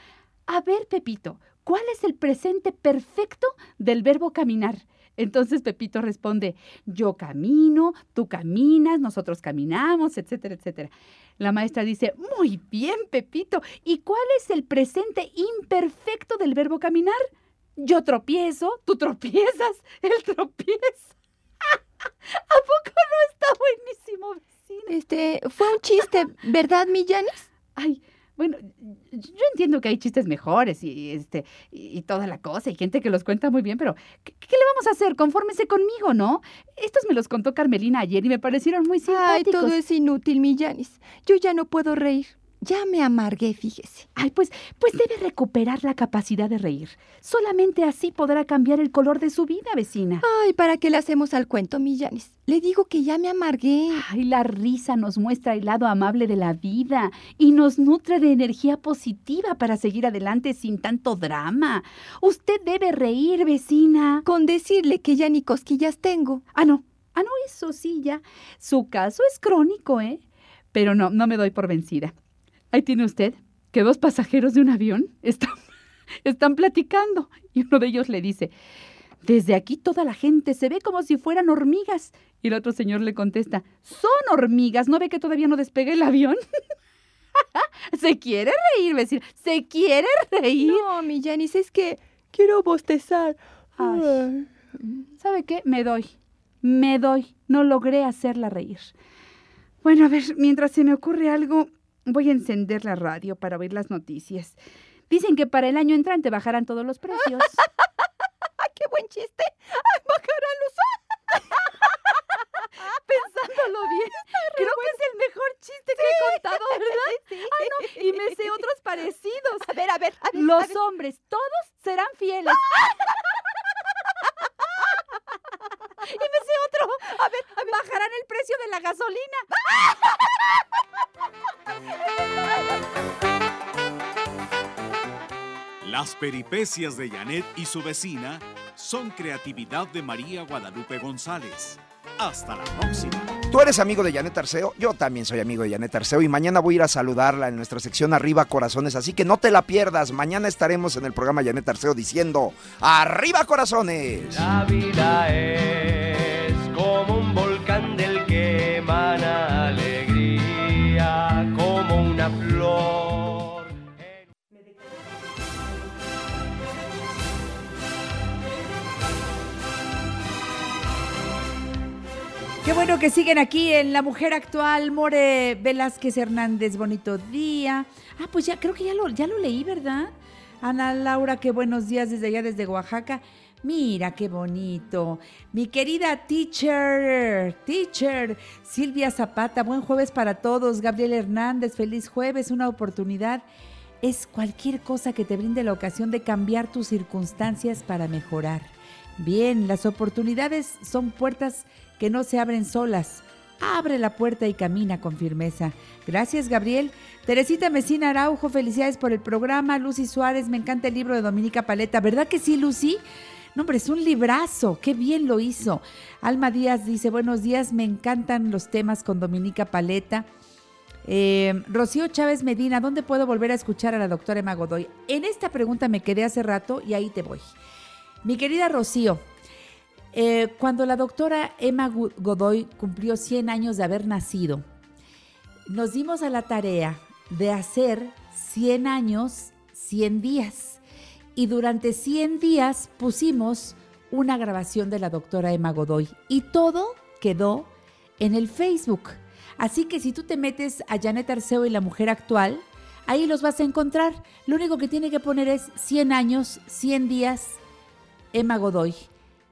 a ver, Pepito, ¿cuál es el presente perfecto del verbo caminar? Entonces Pepito responde, yo camino, tú caminas, nosotros caminamos, etcétera, etcétera. La maestra dice, muy bien, Pepito, ¿y cuál es el presente imperfecto del verbo caminar? Yo tropiezo, tú tropiezas, él tropieza. ¿A poco no está buenísimo, vecina? Este, fue un chiste, ¿verdad, mi Yanis? Ay, bueno, yo entiendo que hay chistes mejores y, este y, y toda la cosa y gente que los cuenta muy bien, pero ¿qué, qué le vamos a hacer? Confórmese conmigo, ¿no? Estos me los contó Carmelina ayer y me parecieron muy Ay, simpáticos. todo es inútil, mi Yanis. Yo ya no puedo reír. Ya me amargué, fíjese. Ay, pues, pues debe recuperar la capacidad de reír. Solamente así podrá cambiar el color de su vida, vecina. Ay, ¿para qué le hacemos al cuento, mi Yanis? Le digo que ya me amargué. Ay, la risa nos muestra el lado amable de la vida y nos nutre de energía positiva para seguir adelante sin tanto drama. Usted debe reír, vecina. Con decirle que ya ni cosquillas tengo. Ah, no. Ah, no, eso sí, ya. Su caso es crónico, ¿eh? Pero no, no me doy por vencida. Ahí tiene usted que dos pasajeros de un avión están, están platicando y uno de ellos le dice, desde aquí toda la gente se ve como si fueran hormigas. Y el otro señor le contesta, son hormigas, ¿no ve que todavía no despegue el avión? se quiere reír, vecina, se quiere reír. No, mi Yanis, es que quiero bostezar. Ay. ¿Sabe qué? Me doy. Me doy. No logré hacerla reír. Bueno, a ver, mientras se me ocurre algo, voy a encender la radio para oír las noticias. Dicen que para el año entrante bajarán todos los precios. ¡Ay, qué buen chiste! ¡Ay, bajarán los... Pensándolo bien, creo que es el mejor chiste que he contado, ¿verdad? Sí. Ay, no, y me sé otros parecidos. A ver, a ver, a ver. Los a ver. hombres, todos serán fieles. Y me sé otro. A ver, bajarán el precio de la gasolina. Las peripecias de Janet y su vecina son creatividad de María Guadalupe González. Hasta la próxima. Tú eres amigo de Janet Arceo, yo también soy amigo de Janet Arceo y mañana voy a ir a saludarla en nuestra sección Arriba Corazones, así que no te la pierdas. Mañana estaremos en el programa Janet Arceo diciendo ¡Arriba Corazones! La vida es Qué bueno que siguen aquí en La Mujer Actual, More Velázquez Hernández, bonito día. Ah, pues ya, creo que ya lo, ya lo leí, ¿verdad? Ana Laura, qué buenos días desde allá, desde Oaxaca. Mira, qué bonito. Mi querida teacher, teacher, Silvia Zapata, buen jueves para todos. Gabriel Hernández, feliz jueves, una oportunidad. Es cualquier cosa que te brinde la ocasión de cambiar tus circunstancias para mejorar. Bien, las oportunidades son puertas que no se abren solas. Abre la puerta y camina con firmeza. Gracias, Gabriel. Teresita Mesina Araujo, felicidades por el programa. Lucy Suárez, me encanta el libro de Dominica Paleta. ¿Verdad que sí, Lucy? No, hombre, es un librazo. Qué bien lo hizo. Alma Díaz dice, buenos días, me encantan los temas con Dominica Paleta. Eh, Rocío Chávez Medina, ¿dónde puedo volver a escuchar a la doctora Emma Godoy? En esta pregunta me quedé hace rato y ahí te voy. Mi querida Rocío, eh, cuando la doctora Emma Godoy cumplió 100 años de haber nacido, nos dimos a la tarea de hacer 100 años, 100 días. Y durante 100 días pusimos una grabación de la doctora Emma Godoy. Y todo quedó en el Facebook. Así que si tú te metes a Janet Arceo y la mujer actual, ahí los vas a encontrar. Lo único que tiene que poner es 100 años, 100 días, Emma Godoy.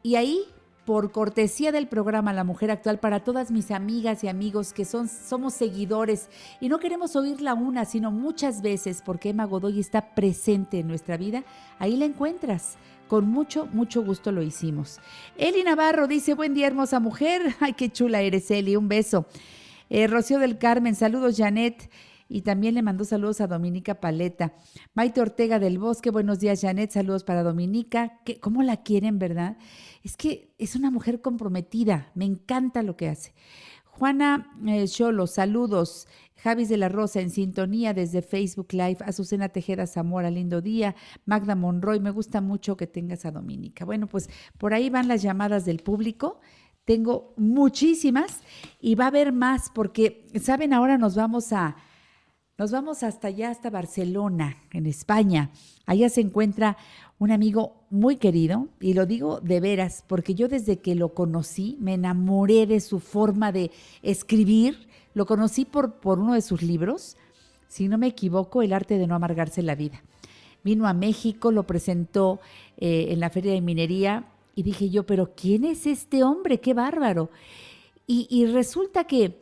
Y ahí, por cortesía del programa La Mujer Actual, para todas mis amigas y amigos que son, somos seguidores y no queremos oírla una, sino muchas veces, porque Emma Godoy está presente en nuestra vida, ahí la encuentras. Con mucho, mucho gusto lo hicimos. Eli Navarro dice, buen día, hermosa mujer. Ay, qué chula eres, Eli. Un beso. Eh, Rocío del Carmen, saludos, Janet. y también le mandó saludos a Dominica Paleta. Maite Ortega del Bosque, buenos días Janet, saludos para Dominica. ¿Qué, ¿Cómo la quieren, verdad? Es que es una mujer comprometida, me encanta lo que hace. Juana eh, Cholo, saludos. Javis de la Rosa en sintonía desde Facebook Live. Azucena Tejeda Zamora, lindo día. Magda Monroy, me gusta mucho que tengas a Dominica. Bueno, pues por ahí van las llamadas del público. Tengo muchísimas y va a haber más porque, ¿saben? Ahora nos vamos a, nos vamos hasta allá, hasta Barcelona, en España. Allá se encuentra un amigo muy querido, y lo digo de veras, porque yo desde que lo conocí me enamoré de su forma de escribir. Lo conocí por, por uno de sus libros, si no me equivoco, El arte de no amargarse la vida. Vino a México, lo presentó eh, en la Feria de Minería y dije yo, pero ¿quién es este hombre? ¡Qué bárbaro! Y, y resulta que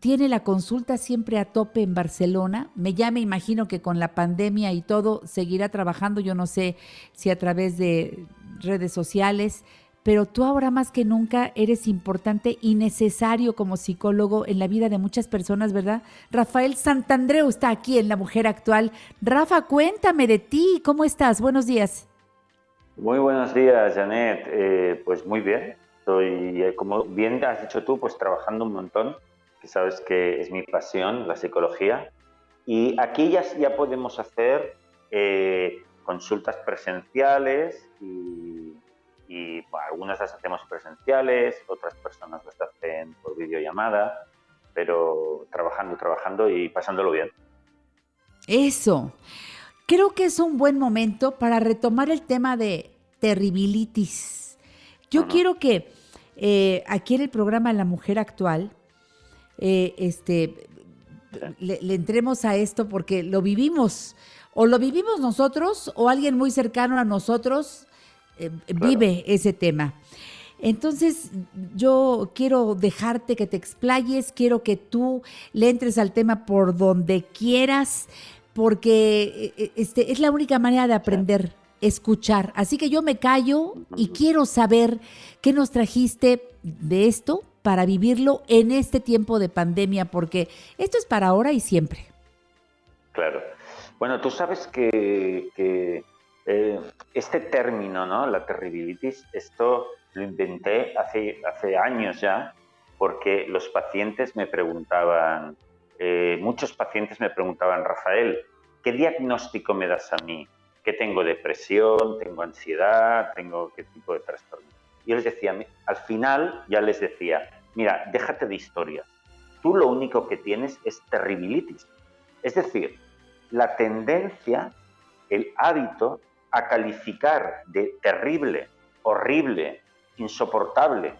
tiene la consulta siempre a tope en Barcelona. Me ya me imagino que con la pandemia y todo seguirá trabajando, yo no sé si a través de redes sociales, pero tú ahora más que nunca eres importante y necesario como psicólogo en la vida de muchas personas, ¿verdad? Rafael Santandreu está aquí en La Mujer Actual. Rafa, cuéntame de ti, ¿cómo estás? Buenos días. Muy buenos días, Janet. Eh, pues muy bien. Estoy, eh, como bien has dicho tú, pues trabajando un montón, que sabes que es mi pasión, la psicología. Y aquí ya, ya podemos hacer eh, consultas presenciales y, y bueno, algunas las hacemos presenciales, otras personas las hacen por videollamada, pero trabajando, trabajando y pasándolo bien. Eso. Creo que es un buen momento para retomar el tema de terribilitis. Yo quiero que eh, aquí en el programa La Mujer Actual, eh, este, le, le entremos a esto porque lo vivimos. O lo vivimos nosotros o alguien muy cercano a nosotros eh, vive ese tema. Entonces, yo quiero dejarte que te explayes, quiero que tú le entres al tema por donde quieras, porque eh, este, es la única manera de aprender, escuchar. Así que yo me callo y quiero saber qué nos trajiste de esto para vivirlo en este tiempo de pandemia, porque esto es para ahora y siempre. Claro. Bueno, tú sabes que, eh, este término, ¿no? La terribilitis, esto lo inventé hace, años ya, porque los pacientes me preguntaban, eh, muchos pacientes me preguntaban, Rafael, ¿qué diagnóstico me das a mí? ¿Que tengo depresión, tengo ansiedad, tengo qué tipo de trastorno? Yo les decía, al final ya les decía, mira, déjate de historias. Tú lo único que tienes es terribilitis. Es decir, la tendencia, el hábito a calificar de terrible, horrible, insoportable,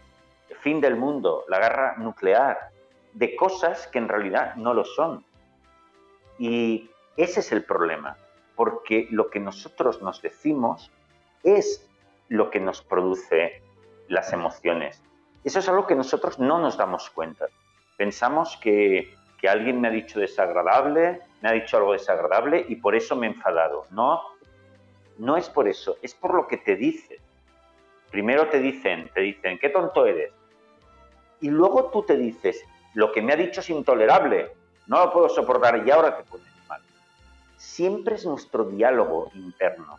fin del mundo, la guerra nuclear, de cosas que en realidad no lo son. Y ese es el problema, porque lo que nosotros nos decimos es lo que nos produce las emociones. Eso es algo que nosotros no nos damos cuenta. Pensamos que, que alguien me ha dicho desagradable, me ha dicho algo desagradable y por eso me he enfadado. No, no es por eso, es por lo que te dice. Primero te dicen, te dicen, qué tonto eres. Y luego tú te dices, lo que me ha dicho es intolerable, no lo puedo soportar y ahora te pones mal. Siempre es nuestro diálogo interno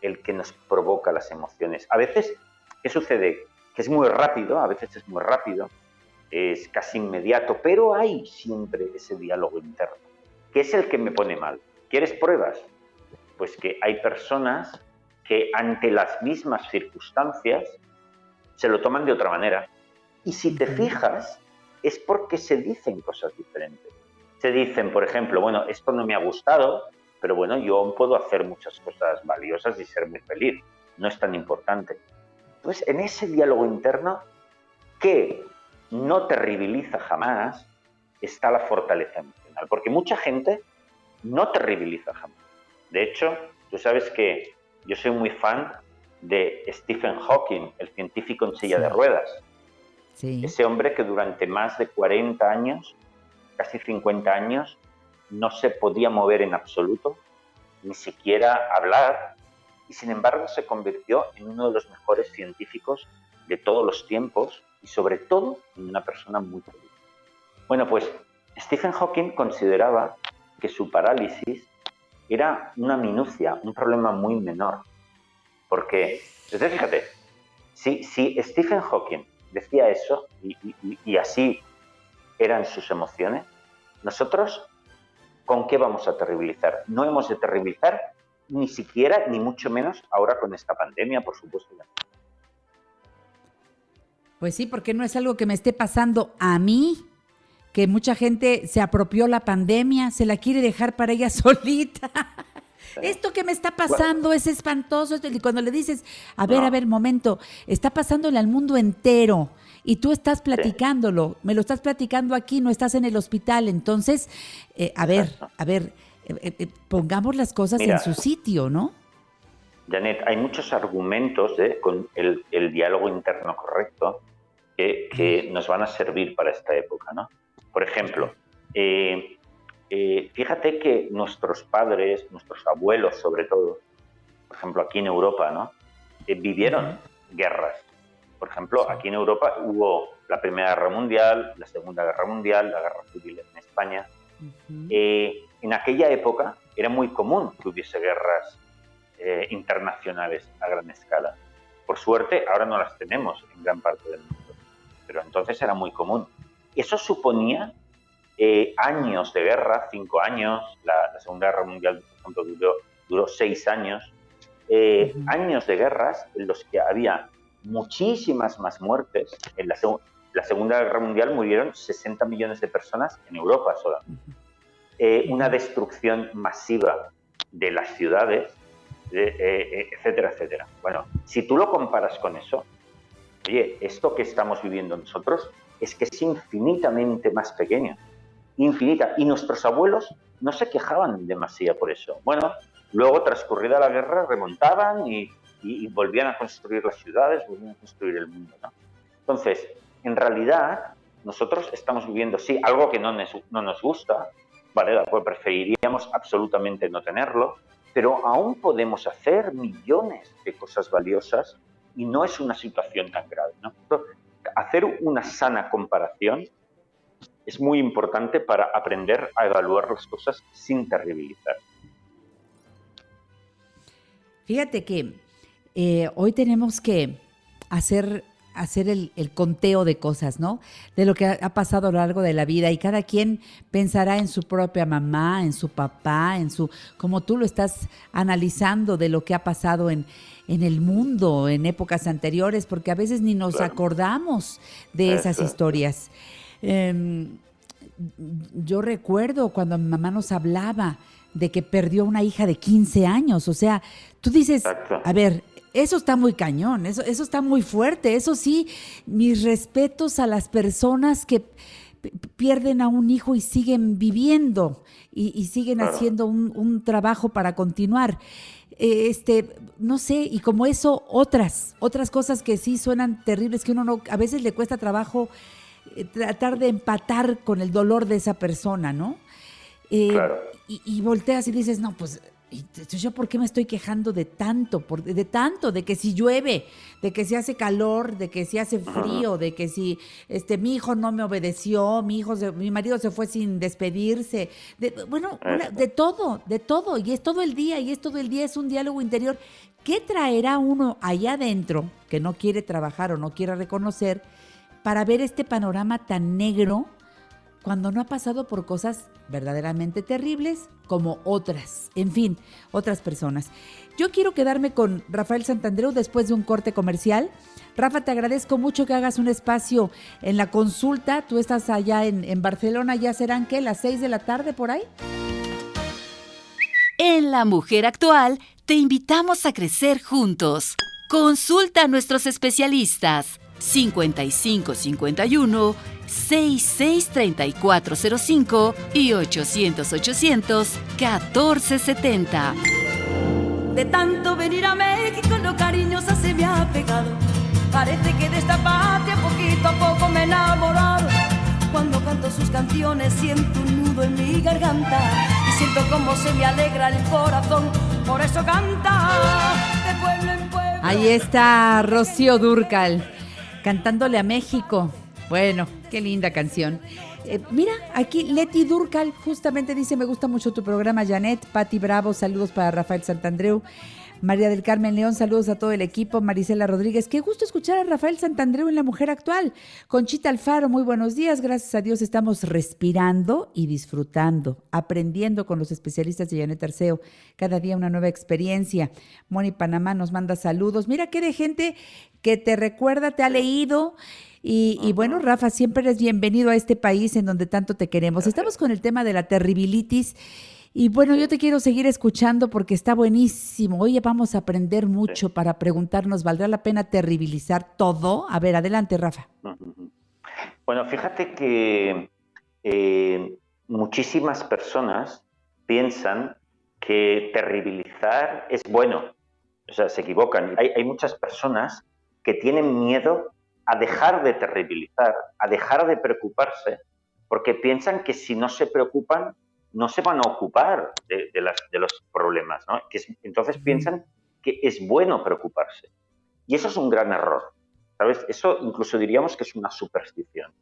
el que nos provoca las emociones. A veces, ¿qué sucede? Que es muy rápido, a veces es muy rápido, es casi inmediato, pero hay siempre ese diálogo interno, que es el que me pone mal. ¿Quieres pruebas? Pues que hay personas que ante las mismas circunstancias se lo toman de otra manera. Y si te fijas, es porque se dicen cosas diferentes. Se dicen, por ejemplo, bueno, esto no me ha gustado, pero bueno, yo puedo hacer muchas cosas valiosas y ser muy feliz. No es tan importante. Entonces, en ese diálogo interno, que no terribiliza jamás, está la fortaleza emocional. Porque mucha gente no terribiliza jamás. De hecho, tú sabes que yo soy muy fan de Stephen Hawking, el científico en silla de ruedas. Ese hombre que durante más de 40 años, casi 50 años, no se podía mover en absoluto, ni siquiera hablar, y sin embargo se convirtió en uno de los mejores científicos de todos los tiempos y sobre todo en una persona muy feliz. Bueno, pues Stephen Hawking consideraba que su parálisis era una minucia, un problema muy menor. Porque, entonces fíjate, si, si Stephen Hawking decía eso y- y así eran sus emociones, nosotros, ¿con qué vamos a terribilizar? No hemos de terribilizar ni siquiera, ni mucho menos ahora con esta pandemia, por supuesto. Pues sí, porque no es algo que me esté pasando a mí, que mucha gente se apropió la pandemia, se la quiere dejar para ella solita. Esto que me está pasando es espantoso. Y cuando le dices, a ver, No. a ver, momento, está pasándole al mundo entero y tú estás platicándolo, me lo estás platicando aquí, no estás en el hospital. Entonces, eh, a ver, a ver, eh, eh, eh, pongamos las cosas Mira. en su sitio, ¿no? Janet, hay muchos argumentos de- con el, el diálogo interno correcto que, que nos van a servir para esta época, ¿no? Por ejemplo, eh, eh, fíjate que nuestros padres, nuestros abuelos sobre todo, por ejemplo aquí en Europa, ¿no? Eh, vivieron guerras. Por ejemplo, aquí en Europa hubo la Primera Guerra Mundial, la Segunda Guerra Mundial, la Guerra Civil en España. Eh, en aquella época era muy común que hubiese guerras eh, internacionales a gran escala. Por suerte, ahora no las tenemos en gran parte del mundo, pero entonces era muy común. Eso suponía eh, años de guerra, cinco años, la, la Segunda Guerra Mundial, por ejemplo, duró, duró seis años, eh, años de guerras en los que había muchísimas más muertes. En la, seg- la Segunda Guerra Mundial murieron 60 millones de personas en Europa solamente. Eh, una destrucción masiva de las ciudades, de- eh, eh, etcétera, etcétera. Bueno, si tú lo comparas con eso, oye, esto que estamos viviendo nosotros es que es infinitamente más pequeño, infinita. Y nuestros abuelos no se quejaban demasiado por eso. Bueno, luego transcurrida la guerra remontaban y, volvían a construir las ciudades, volvían a construir el mundo. ¿no? Entonces, en realidad, nosotros estamos viviendo, sí, algo que no nos gusta, ¿vale? Pues preferiríamos absolutamente no tenerlo, pero aún podemos hacer millones de cosas valiosas y no es una situación tan grave. ¿no? Hacer una sana comparación es muy importante para aprender a evaluar las cosas sin terribilizar. Fíjate que eh, hoy tenemos que hacer, hacer el, el conteo de cosas, ¿no? De lo que ha, ha pasado a lo largo de la vida y cada quien pensará en su propia mamá, en su papá, en su, como tú lo estás analizando de lo que ha pasado en, en el mundo en épocas anteriores, porque a veces ni nos Claro. acordamos de esas Eso. historias. Em, yo recuerdo cuando mi mamá nos hablaba de que perdió una hija de 15 años. O sea, tú dices, a ver, eso está muy cañón, eso, eso está muy fuerte. Eso sí, mis respetos a las personas que pierden a un hijo y siguen viviendo y, y siguen Claro. haciendo un, un trabajo para continuar. Eh, Este, no sé, y como eso, otras, otras cosas que sí suenan terribles, que uno no, a veces le cuesta trabajo eh, tratar de empatar con el dolor de esa persona, ¿no? Eh, Claro. y, y volteas y dices, no, pues, ¿y entonces ¿yo por qué me estoy quejando de tanto? Por, de tanto, de que si llueve, de que si hace calor, de que si hace frío, de que si este mi hijo no me obedeció, mi hijo, se- mi marido se fue sin despedirse, de, bueno, una- de todo, de todo, y es todo el día, y es todo el día, es un diálogo interior. ¿Qué traerá uno allá adentro que no quiere trabajar o no quiere reconocer para ver este panorama tan negro cuando no ha pasado por cosas verdaderamente terribles como otras, en fin, otras personas. Yo quiero quedarme con Rafael Santandreu después de un corte comercial. Rafa, te agradezco mucho que hagas un espacio en la consulta. Tú estás allá en, Barcelona, ya serán qué, las seis de la tarde por ahí. En La Mujer Actual te invitamos a crecer juntos. Consulta a nuestros especialistas 5551 663405 y 800 800 1470. De tanto venir a México, lo cariñosa se me ha pegado. Parece que de esta patria poquito a poco me he enamorado. Cuando canto sus canciones siento un nudo en mi garganta y siento como se me alegra el corazón. Por eso canta de pueblo en pueblo. Ahí está Rocío Durcal cantándole a México. Bueno, Qué linda canción. Eh, mira, aquí Leti Durcal justamente dice, me gusta mucho tu programa, Janet. Patti Bravo, saludos para Rafael Santandreu. María del Carmen León, saludos a todo el equipo. Marisela Rodríguez, qué gusto escuchar a Rafael Santandreu en La Mujer Actual. Conchita Alfaro, muy buenos días. Gracias a Dios estamos respirando y disfrutando, aprendiendo con los especialistas de Janet Arceo. Cada día una nueva experiencia. Moni Panamá nos manda saludos. Mira qué de gente que te recuerda, te ha leído. Y, y, bueno, Rafa, siempre eres bienvenido a este país en donde tanto te queremos. Estamos con el tema de la terribilitis y bueno, yo te quiero seguir escuchando porque está buenísimo. Oye, vamos a aprender mucho para preguntarnos, ¿valdrá la pena terribilizar todo? A ver, adelante, Rafa. Bueno, fíjate que eh, muchísimas personas piensan que terribilizar es bueno. O sea, se equivocan. Hay, hay muchas personas que tienen miedo a dejar de terribilizar, a dejar de preocuparse, porque piensan que si no se preocupan no se van a ocupar de, los problemas, ¿no? Que entonces piensan que es bueno preocuparse. Y eso es un gran error, ¿sabes? Eso incluso diríamos que es una superstición.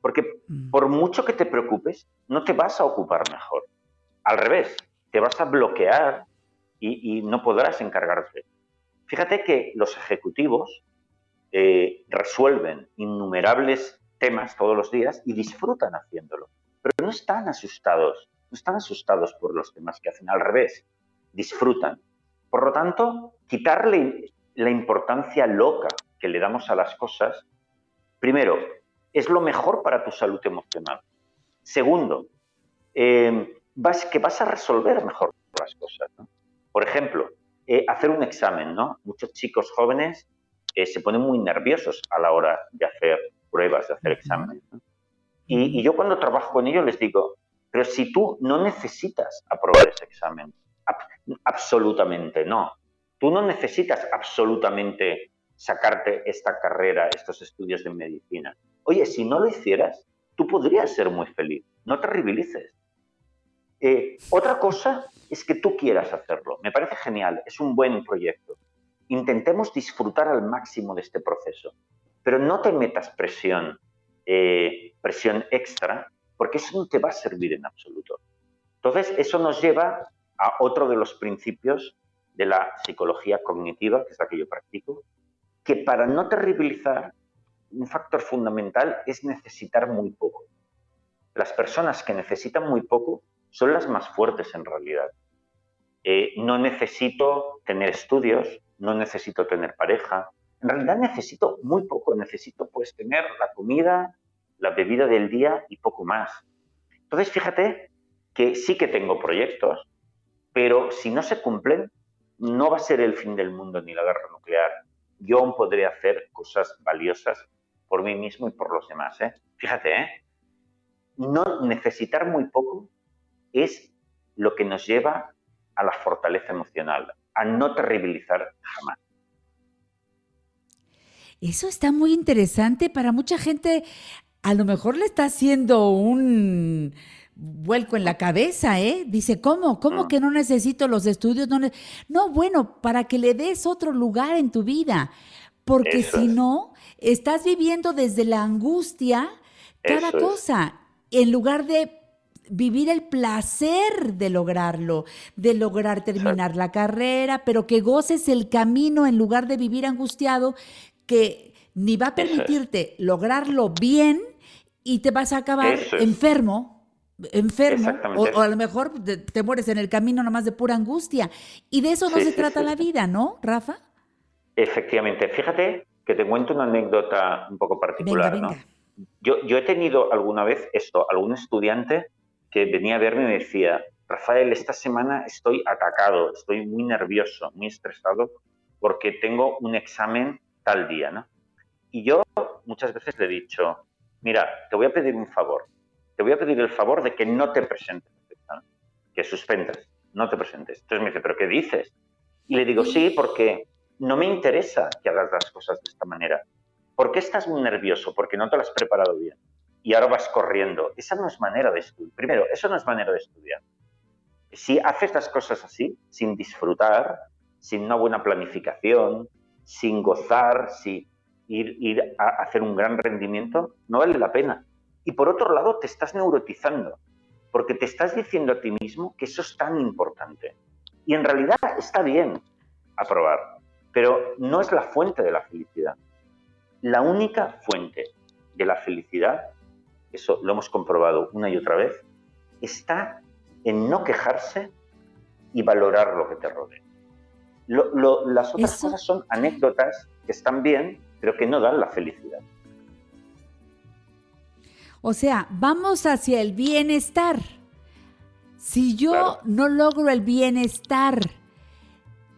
Porque mm. por mucho que te preocupes, no te vas a ocupar mejor. Al revés, te vas a bloquear y, no podrás encargarte. Fíjate que los ejecutivos eh, resuelven innumerables temas todos los días y disfrutan haciéndolo, pero no están asustados no están asustados por los temas que hacen, al revés, disfrutan. Por lo tanto, quitarle la importancia loca que le damos a las cosas, primero, es lo mejor para tu salud emocional. Segundo, eh, vas, que vas a resolver mejor las cosas. Por ejemplo, eh, hacer un examen, ¿no? Muchos chicos jóvenes eh, se ponen muy nerviosos a la hora de hacer pruebas, de hacer exámenes. y, yo cuando trabajo con ellos les digo, pero si tú no necesitas aprobar ese examen, absolutamente no. Tú no necesitas absolutamente sacarte esta carrera, estos estudios de medicina. Oye, si no lo hicieras, tú podrías ser muy feliz. No te ribilices. Eh, otra cosa es que tú quieras hacerlo. Me parece genial, es un buen proyecto. Intentemos disfrutar al máximo de este proceso, pero no te metas presión, eh, presión extra porque eso no te va a servir en absoluto. Entonces, eso nos lleva a otro de los principios de la psicología cognitiva, que es la que yo practico, que para no terribilizar, un factor fundamental es necesitar muy poco. Las personas que necesitan muy poco son las más fuertes en realidad. Eh, no necesito tener estudios, no necesito tener pareja. En realidad necesito muy poco, necesito pues tener la comida, la bebida del día y poco más. Entonces, fíjate que sí que tengo proyectos, pero si no se cumplen, no va a ser el fin del mundo ni la guerra nuclear. Yo aún podré hacer cosas valiosas por mí mismo y por los demás. ¿eh? Fíjate, ¿eh? no necesitar muy poco es lo que nos lleva a la fortaleza emocional, a no terribilizar jamás. Eso está muy interesante. Para mucha gente a lo mejor le está haciendo un vuelco en la cabeza, ¿eh? Dice, ¿cómo? ¿Cómo ah. que no necesito los estudios? No, no, bueno, para que le des otro lugar en tu vida, porque si no, estás viviendo desde la angustia cada cosa, en lugar de vivir el placer de lograrlo, de lograr terminar la carrera, pero que goces el camino en lugar de vivir angustiado, que ni va a permitirte lograrlo bien, y te vas a acabar enfermo, enfermo, o, a lo mejor te, mueres en el camino nomás de pura angustia. Y de eso no se trata la vida, ¿no, Rafa? Efectivamente. Fíjate que te cuento una anécdota un poco particular. ¿no? Yo, yo he tenido alguna vez esto, algún estudiante que venía a verme y me decía, Rafael, esta semana estoy atacado, estoy muy nervioso, muy estresado porque tengo un examen tal día, ¿no? Y yo muchas veces le he dicho, mira, te voy a pedir un favor. Te voy a pedir el favor de que no te presentes, que suspendas, no te presentes. Entonces me dice, ¿pero qué dices? Y le digo, sí, porque no me interesa que hagas las cosas de esta manera. ¿Por qué estás muy nervioso? Porque no te lo has preparado bien. Y ahora vas corriendo. Esa no es manera de estudiar. Primero, eso no es manera de estudiar. Si haces las cosas así, sin disfrutar, sin una buena planificación, sin gozar, sin ir, ir a hacer un gran rendimiento, no vale la pena. Y por otro lado, te estás neurotizando, porque te estás diciendo a ti mismo que eso es tan importante. Y en realidad está bien aprobar, pero no es la fuente de la felicidad. La única fuente de la felicidad, eso lo hemos comprobado una y otra vez, está en no quejarse y valorar lo que te rodea. las otras cosas son anécdotas que están bien, pero que no dan la felicidad. O sea, vamos hacia el bienestar. Si yo no logro el bienestar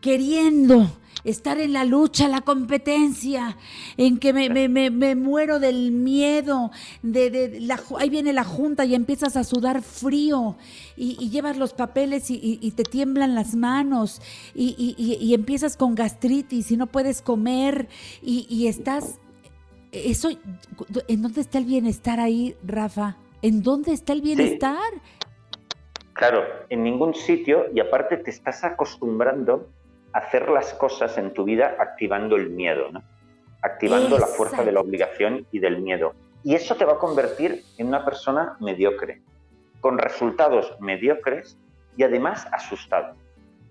queriendo estar en la lucha, la competencia, en que me, muero del miedo, de, la, ahí viene la junta y empiezas a sudar frío y, llevas los papeles y, te tiemblan las manos y, empiezas con gastritis y no puedes comer y, estás... Eso, ¿En dónde está el bienestar ahí, Rafa? ¿En dónde está el bienestar? Claro, en ningún sitio y aparte te estás acostumbrando hacer las cosas en tu vida activando el miedo, ¿no? activando la fuerza de la obligación y del miedo. Y eso te va a convertir en una persona mediocre, con resultados mediocres y además asustado,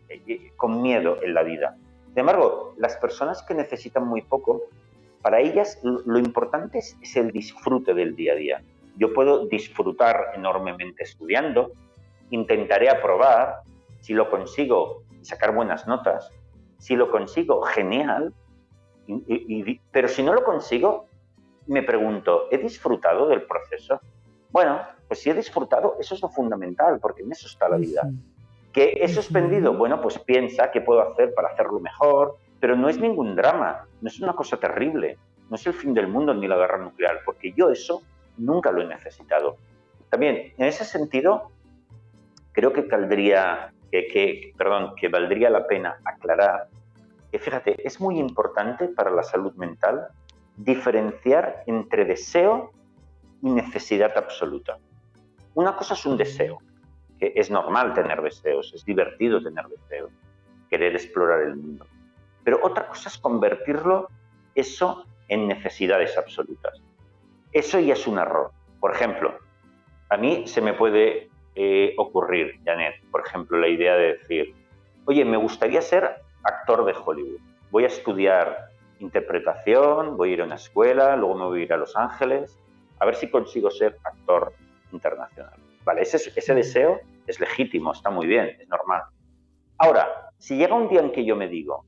eh, con miedo en la vida. Sin embargo, las personas que necesitan muy poco, para ellas lo importante es, es el disfrute del día a día. Yo puedo disfrutar enormemente estudiando, intentaré aprobar, si lo consigo, sacar buenas notas. Si lo consigo, genial. pero si no lo consigo, me pregunto, ¿he disfrutado del proceso? Bueno, pues si he disfrutado, eso es lo fundamental, porque en eso está la vida. ¿Que he suspendido? Bueno, pues piensa qué puedo hacer para hacerlo mejor, pero no es ningún drama, no es una cosa terrible, no es el fin del mundo ni la guerra nuclear, porque yo eso nunca lo he necesitado. También, en ese sentido, creo que caldría que, perdón, que valdría la pena aclarar que, fíjate, es muy importante para la salud mental diferenciar entre deseo y necesidad absoluta. Una cosa es un deseo, que es normal tener deseos, es divertido tener deseos, querer explorar el mundo. Pero otra cosa es convertirlo eso en necesidades absolutas. Eso ya es un error. Por ejemplo, a mí se me puede eh, ocurrir, Janet? Por ejemplo, la idea de decir, oye, me gustaría ser actor de Hollywood. Voy a estudiar interpretación, voy a ir a una escuela, luego me voy a ir a Los Ángeles, a ver si consigo ser actor internacional. Vale, ese, ese deseo es legítimo, está muy bien, es normal. Ahora, si llega un día en que yo me digo,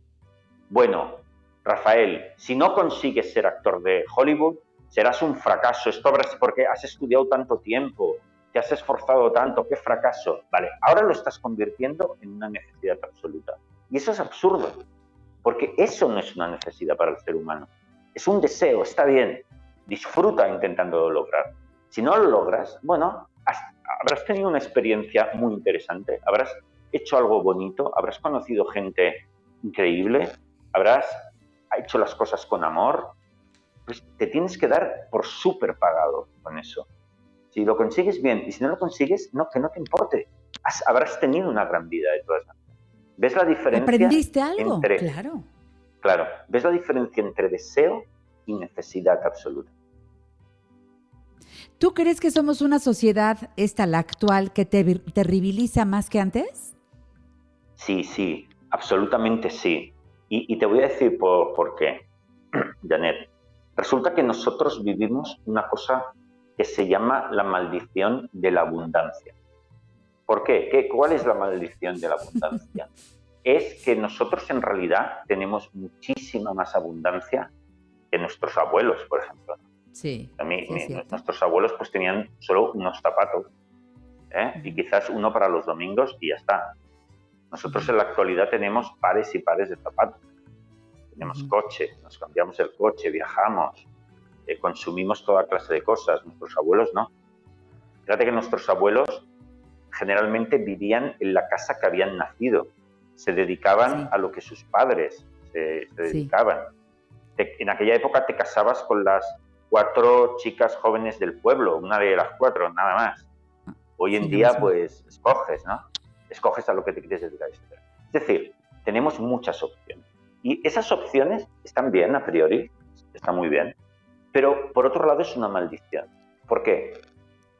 bueno, Rafael, si no consigues ser actor de Hollywood, serás un fracaso. Esto es porque has estudiado tanto tiempo, te has esforzado tanto, qué fracaso. Vale, ahora lo estás convirtiendo en una necesidad absoluta. Y eso es absurdo, porque eso no es una necesidad para el ser humano. Es un deseo, está bien, disfruta intentando lograr. Si no lo logras, bueno, habrás tenido una experiencia muy interesante, habrás hecho algo bonito, habrás conocido gente increíble, habrás hecho las cosas con amor, pues te tienes que dar por súper pagado con eso. Si lo consigues bien y si no lo consigues, no, que no te importe. habrás tenido una gran vida de todas maneras. ¿Ves la diferencia? ¿Aprendiste algo? claro. Claro. ¿Ves la diferencia entre deseo y necesidad absoluta? ¿Tú crees que somos una sociedad, esta la actual, que te terribiliza más que antes? Sí, sí, absolutamente sí. Y, te voy a decir por, por qué, Janet. Resulta que nosotros vivimos una cosa que se llama la maldición de la abundancia. ¿Por qué? ¿Qué ¿Cuál es la maldición de la abundancia? es que nosotros en realidad tenemos muchísima más abundancia que nuestros abuelos, por ejemplo. Sí. A mí, nuestros abuelos pues tenían solo unos zapatos ¿eh? y quizás uno para los domingos y ya está. Nosotros en la actualidad tenemos pares y pares de zapatos. Tenemos coche, nos cambiamos el coche, viajamos, eh, consumimos toda clase de cosas, nuestros abuelos no. Fíjate que nuestros abuelos generalmente vivían en la casa que habían nacido, se dedicaban a lo que sus padres se, dedicaban. en aquella época te casabas con las cuatro chicas jóvenes del pueblo, una de las cuatro, nada más. Hoy en día, pues, escoges, ¿no? Escoges a lo que te quieres dedicar. Es decir, tenemos muchas opciones. Y esas opciones están bien a priori, están muy bien. Pero por otro lado es una maldición, ¿Por qué?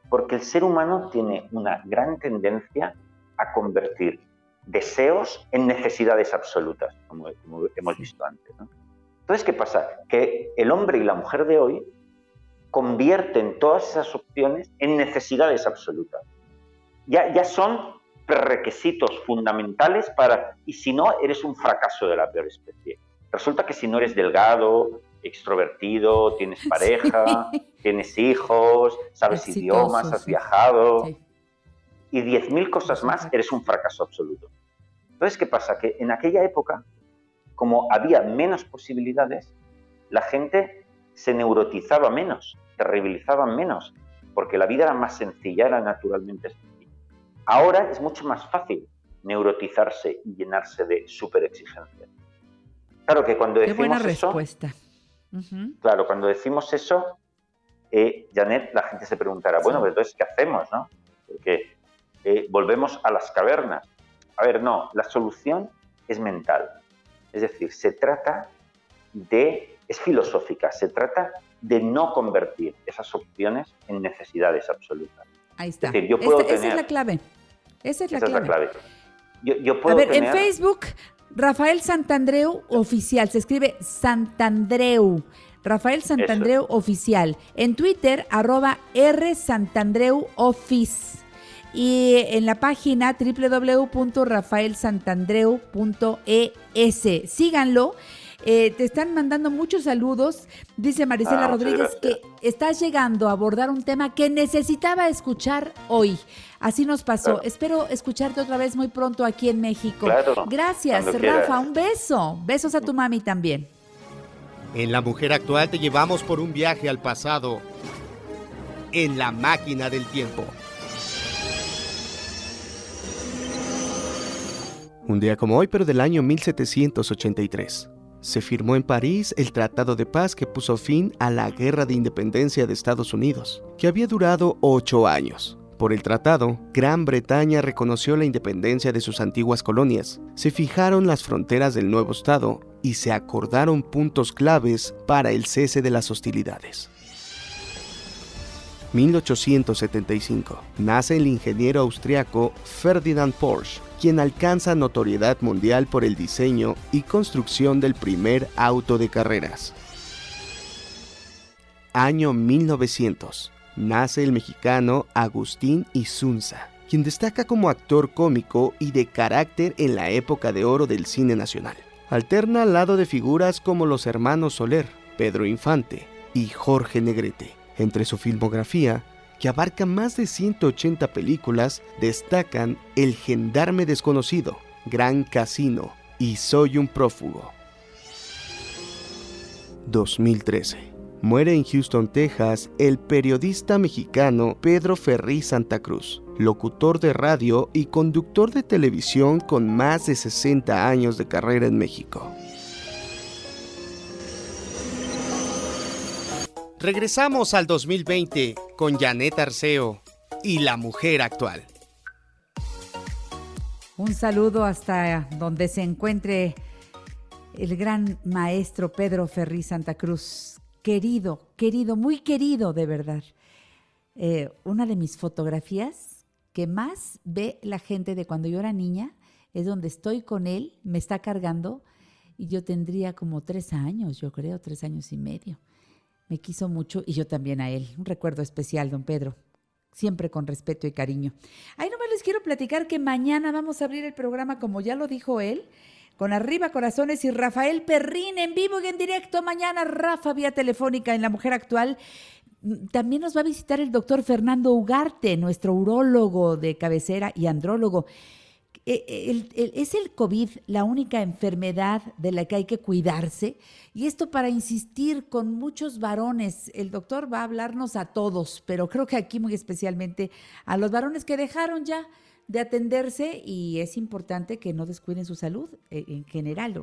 Porque el ser humano tiene una gran tendencia a convertir deseos en necesidades absolutas, como, como hemos visto antes. ¿no? Entonces, ¿qué pasa? Que el hombre y la mujer de hoy convierten todas esas opciones en necesidades absolutas. Ya, ya son requisitos fundamentales para, y si no, eres un fracaso de la peor especie. Resulta que si no eres delgado, extrovertido, tienes pareja, tienes hijos, sabes Exitoso, idiomas, has sí. viajado Sí. y 10.000 cosas más, eres un fracaso absoluto. Entonces, ¿qué pasa? Que en aquella época, como había menos posibilidades, la gente se neurotizaba menos, terribilizaba menos, porque la vida era más sencilla, era naturalmente sencilla. Ahora es mucho más fácil neurotizarse y llenarse de superexigencias. Claro que cuando Qué decimos buena eso, Claro, cuando decimos eso, eh, Janet, la gente se preguntará, bueno, pero entonces, ¿qué hacemos? No? Porque eh, volvemos a las cavernas. A ver, no, la solución es mental. Es decir, se trata de, es filosófica, se trata de no convertir esas opciones en necesidades absolutas. Ahí está. Es decir, yo puedo Esta- Esa es la clave. Esa es la Esa es clave. la clave. Yo, yo A puedo ver, en Facebook, Rafael Santandreu Oficial. Se escribe Santandreu. Rafael Santandreu Oficial. En Twitter, arroba R Santandreu Office. Y en la página www.rafaelsantandreu.es. Síganlo. Eh, te están mandando muchos saludos. Dice Marisela Ah, Rodríguez que estás llegando a abordar un tema que necesitaba escuchar hoy. Así nos pasó. Claro. Espero escucharte otra vez muy pronto aquí en México. Claro, Gracias, Rafa. quieras. Un beso. Besos a tu mami también. En La Mujer Actual te llevamos por un viaje al pasado en la máquina del tiempo. Un día como hoy, pero del año 1783, se firmó en París el Tratado de Paz que puso fin a la Guerra de Independencia de Estados Unidos, que había durado ocho años. Por el tratado, Gran Bretaña reconoció la independencia de sus antiguas colonias, se fijaron las fronteras del nuevo Estado y se acordaron puntos claves para el cese de las hostilidades. 1875. Nace el ingeniero austriaco Ferdinand Porsche, quien alcanza notoriedad mundial por el diseño y construcción del primer auto de carreras. Año 1900. Nace el mexicano Agustín Isunza, quien destaca como actor cómico y de carácter en la época de oro del cine nacional. Alterna al lado de figuras como los hermanos Soler, Pedro Infante y Jorge Negrete. Entre su filmografía, que abarca más de 180 películas, destacan El Gendarme Desconocido, Gran Casino y Soy un Prófugo. 2013. Muere en Houston, Texas, el periodista mexicano Pedro Ferri Santa Cruz, locutor de radio y conductor de televisión con más de 60 años de carrera en México. Regresamos al 2020 con Janet Arceo y la mujer actual. Un saludo hasta donde se encuentre el gran maestro Pedro Ferri Santa Cruz. Querido, querido, muy querido de verdad. Eh, una de mis fotografías que más ve la gente de cuando yo era niña es donde estoy con él, me está cargando y yo tendría como tres años, yo creo, tres años y medio. Me quiso mucho y yo también a él. Un recuerdo especial, don Pedro. Siempre con respeto y cariño. Ahí nomás les quiero platicar que mañana vamos a abrir el programa, como ya lo dijo él, con Arriba Corazones y Rafael Perrín en vivo y en directo. Mañana, Rafa, vía telefónica en La Mujer Actual. Mm, También nos va a visitar el doctor Fernando Ugarte, nuestro urólogo de cabecera y andrólogo. El- el- ¿Es el COVID la única enfermedad de la que hay que cuidarse? Y esto para insistir con muchos varones. El doctor va a hablarnos a todos, pero creo que aquí muy especialmente a los varones que dejaron ya de atenderse y es importante que no descuiden su salud eh, en general.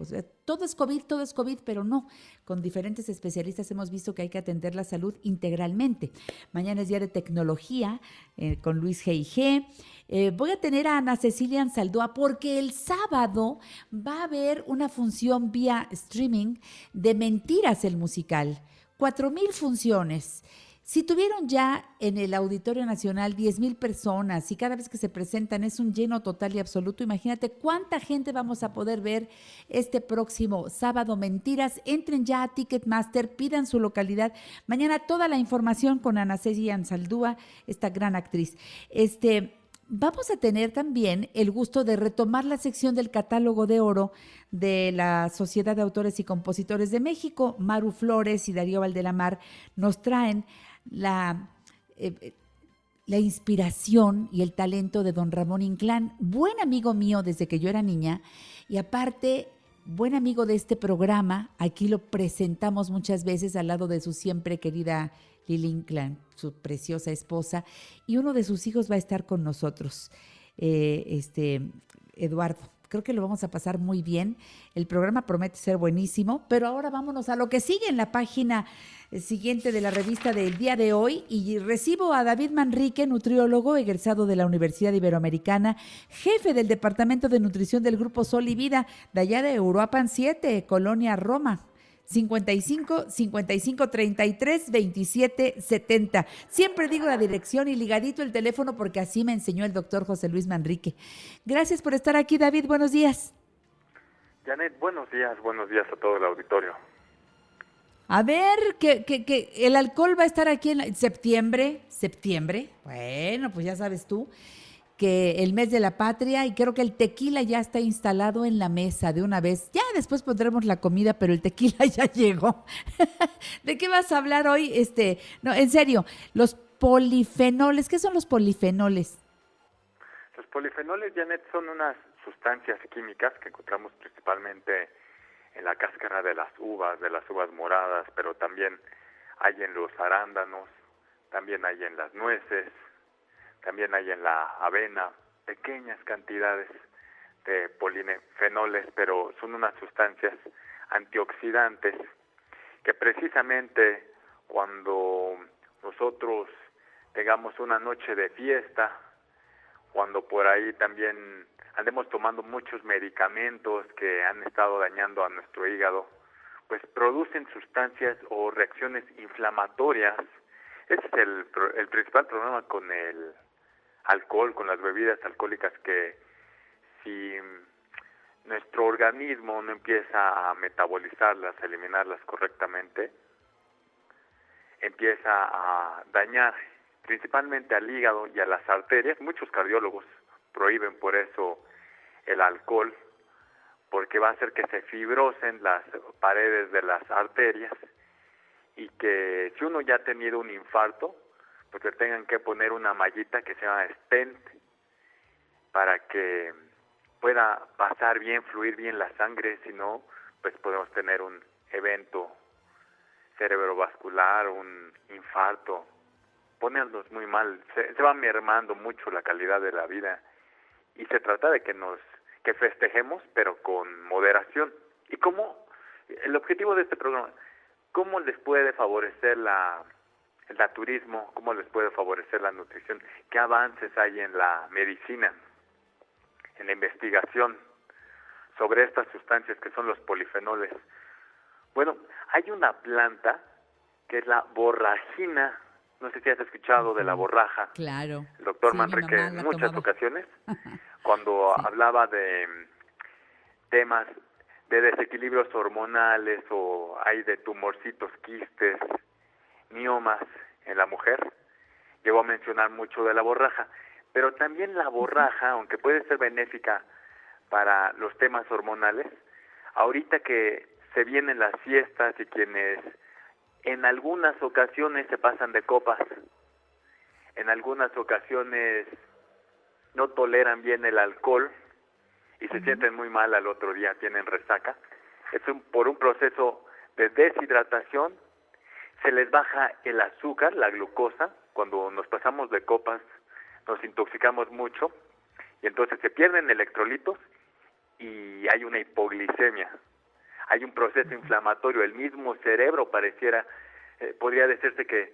Todo es COVID, todo es COVID, pero no. Con diferentes especialistas hemos visto que hay que atender la salud integralmente. Mañana es día de tecnología eh, con Luis G.I.G. Eh, voy a tener a Ana Cecilia Ansaldúa porque el sábado va a haber una función vía streaming de Mentiras el musical. Cuatro mil funciones. Si tuvieron ya en el Auditorio Nacional 10 mil personas y cada vez que se presentan es un lleno total y absoluto, imagínate cuánta gente vamos a poder ver este próximo sábado. Mentiras, entren ya a Ticketmaster, pidan su localidad. Mañana toda la información con Ana Ceci Ansaldúa, esta gran actriz. Este, Vamos a tener también el gusto de retomar la sección del catálogo de oro de la Sociedad de Autores y Compositores de México. Maru Flores y Darío Valdelamar nos traen la, eh, la inspiración y el talento de don Ramón Inclán, buen amigo mío desde que yo era niña y aparte buen amigo de este programa. Aquí lo presentamos muchas veces al lado de su siempre querida Lili Inclán, su preciosa esposa, y uno de sus hijos va a estar con nosotros, eh, este Eduardo. Creo que lo vamos a pasar muy bien. El programa promete ser buenísimo, pero ahora vámonos a lo que sigue en la página eh, siguiente de la revista del día de hoy y recibo a David Manrique, nutriólogo egresado de la Universidad Iberoamericana, jefe del Departamento de Nutrición del Grupo Sol y Vida, de allá de Uruapan 7, Colonia Roma. 55 55 33 27 70. Siempre digo la dirección y ligadito el teléfono porque así me enseñó el doctor José Luis Manrique. Gracias por estar aquí, David. Buenos días. Janet, buenos días, buenos días a todo el auditorio. A ver, que, que, que el alcohol va a estar aquí en septiembre, septiembre. Bueno, pues ya sabes tú que el mes de la patria y creo que el tequila ya está instalado en la mesa de una vez. Ya después pondremos la comida, pero el tequila ya llegó. ¿De qué vas a hablar hoy? Este, no, en serio, los polifenoles, ¿qué son los polifenoles? Los polifenoles, Janet, son unas sustancias químicas que encontramos principalmente en la cáscara de las uvas, de las uvas moradas, pero también hay en los arándanos, también hay en las nueces, también hay en la avena pequeñas cantidades de polifenoles, pero son unas sustancias antioxidantes que precisamente cuando nosotros tengamos una noche de fiesta, cuando por ahí también andemos tomando muchos medicamentos que han estado dañando a nuestro hígado, pues producen sustancias o reacciones inflamatorias. Ese es el, el principal problema con el alcohol, con las bebidas alcohólicas que si nuestro organismo no empieza a metabolizarlas, a eliminarlas correctamente, empieza a dañar principalmente al hígado y a las arterias. Muchos cardiólogos prohíben por eso el alcohol, porque va a hacer que se fibrosen las paredes de las arterias y que si uno ya ha tenido un infarto, porque tengan que poner una mallita que se llama stent para que pueda pasar bien, fluir bien la sangre, si no, pues podemos tener un evento cerebrovascular, un infarto, ponernos muy mal, se, se va mermando mucho la calidad de la vida y se trata de que nos que festejemos pero con moderación. ¿Y cómo el objetivo de este programa cómo les puede favorecer la el naturismo, cómo les puede favorecer la nutrición, qué avances hay en la medicina, en la investigación sobre estas sustancias que son los polifenoles. Bueno, hay una planta que es la borragina, no sé si has escuchado de la borraja. Claro. El doctor Sí, Manrique en muchas tomaba. ocasiones, cuando hablaba de temas de desequilibrios hormonales o hay de tumorcitos, quistes, miomas en la mujer, llegó a mencionar mucho de la borraja, pero también la borraja, aunque puede ser benéfica para los temas hormonales, ahorita que se vienen las fiestas y quienes en algunas ocasiones se pasan de copas, en algunas ocasiones no toleran bien el alcohol y se sienten muy mal al otro día, tienen resaca, es un- por un proceso de deshidratación se les baja el azúcar, la glucosa, cuando nos pasamos de copas nos intoxicamos mucho y entonces se pierden electrolitos y hay una hipoglicemia. Hay un proceso inflamatorio, el mismo cerebro pareciera, eh, podría decirse que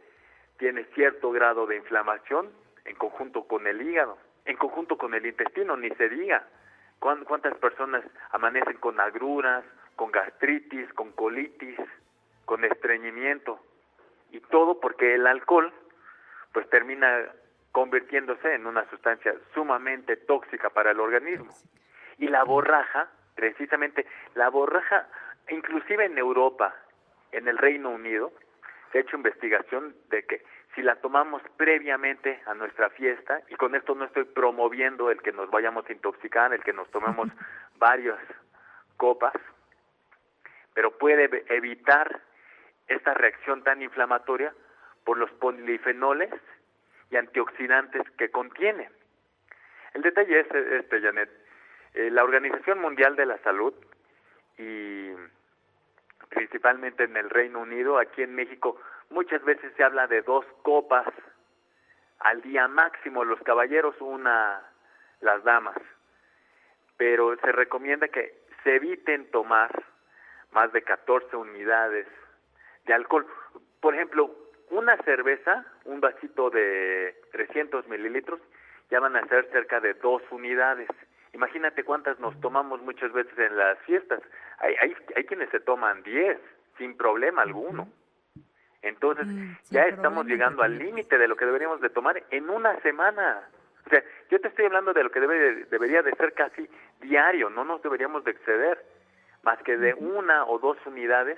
tiene cierto grado de inflamación en conjunto con el hígado, en conjunto con el intestino, ni se diga. ¿Cuán- ¿Cuántas personas amanecen con agruras, con gastritis, con colitis, con estreñimiento? Y todo porque el alcohol pues termina convirtiéndose en una sustancia sumamente tóxica para el organismo. Y la borraja, precisamente, la borraja, inclusive en Europa, en el Reino Unido, se ha hecho investigación de que si la tomamos previamente a nuestra fiesta, y con esto no estoy promoviendo el que nos vayamos a intoxicar, el que nos tomemos varias copas, pero puede evitar esta reacción tan inflamatoria por los polifenoles y antioxidantes que contiene. El detalle es este, Janet. Eh, la Organización Mundial de la Salud y principalmente en el Reino Unido, aquí en México, muchas veces se habla de dos copas al día máximo, los caballeros, una las damas. Pero se recomienda que se eviten tomar más de 14 unidades de alcohol. Por ejemplo, una cerveza, un vasito de 300 mililitros, ya van a ser cerca de dos unidades. Imagínate cuántas nos tomamos muchas veces en las fiestas. Hay, hay, hay quienes se toman 10 sin problema alguno. Entonces, Mm, ya estamos llegando al límite de lo que deberíamos de tomar en una semana. O sea, yo te estoy hablando de lo que debe, debería de ser casi diario, no nos deberíamos de exceder más que de una o dos unidades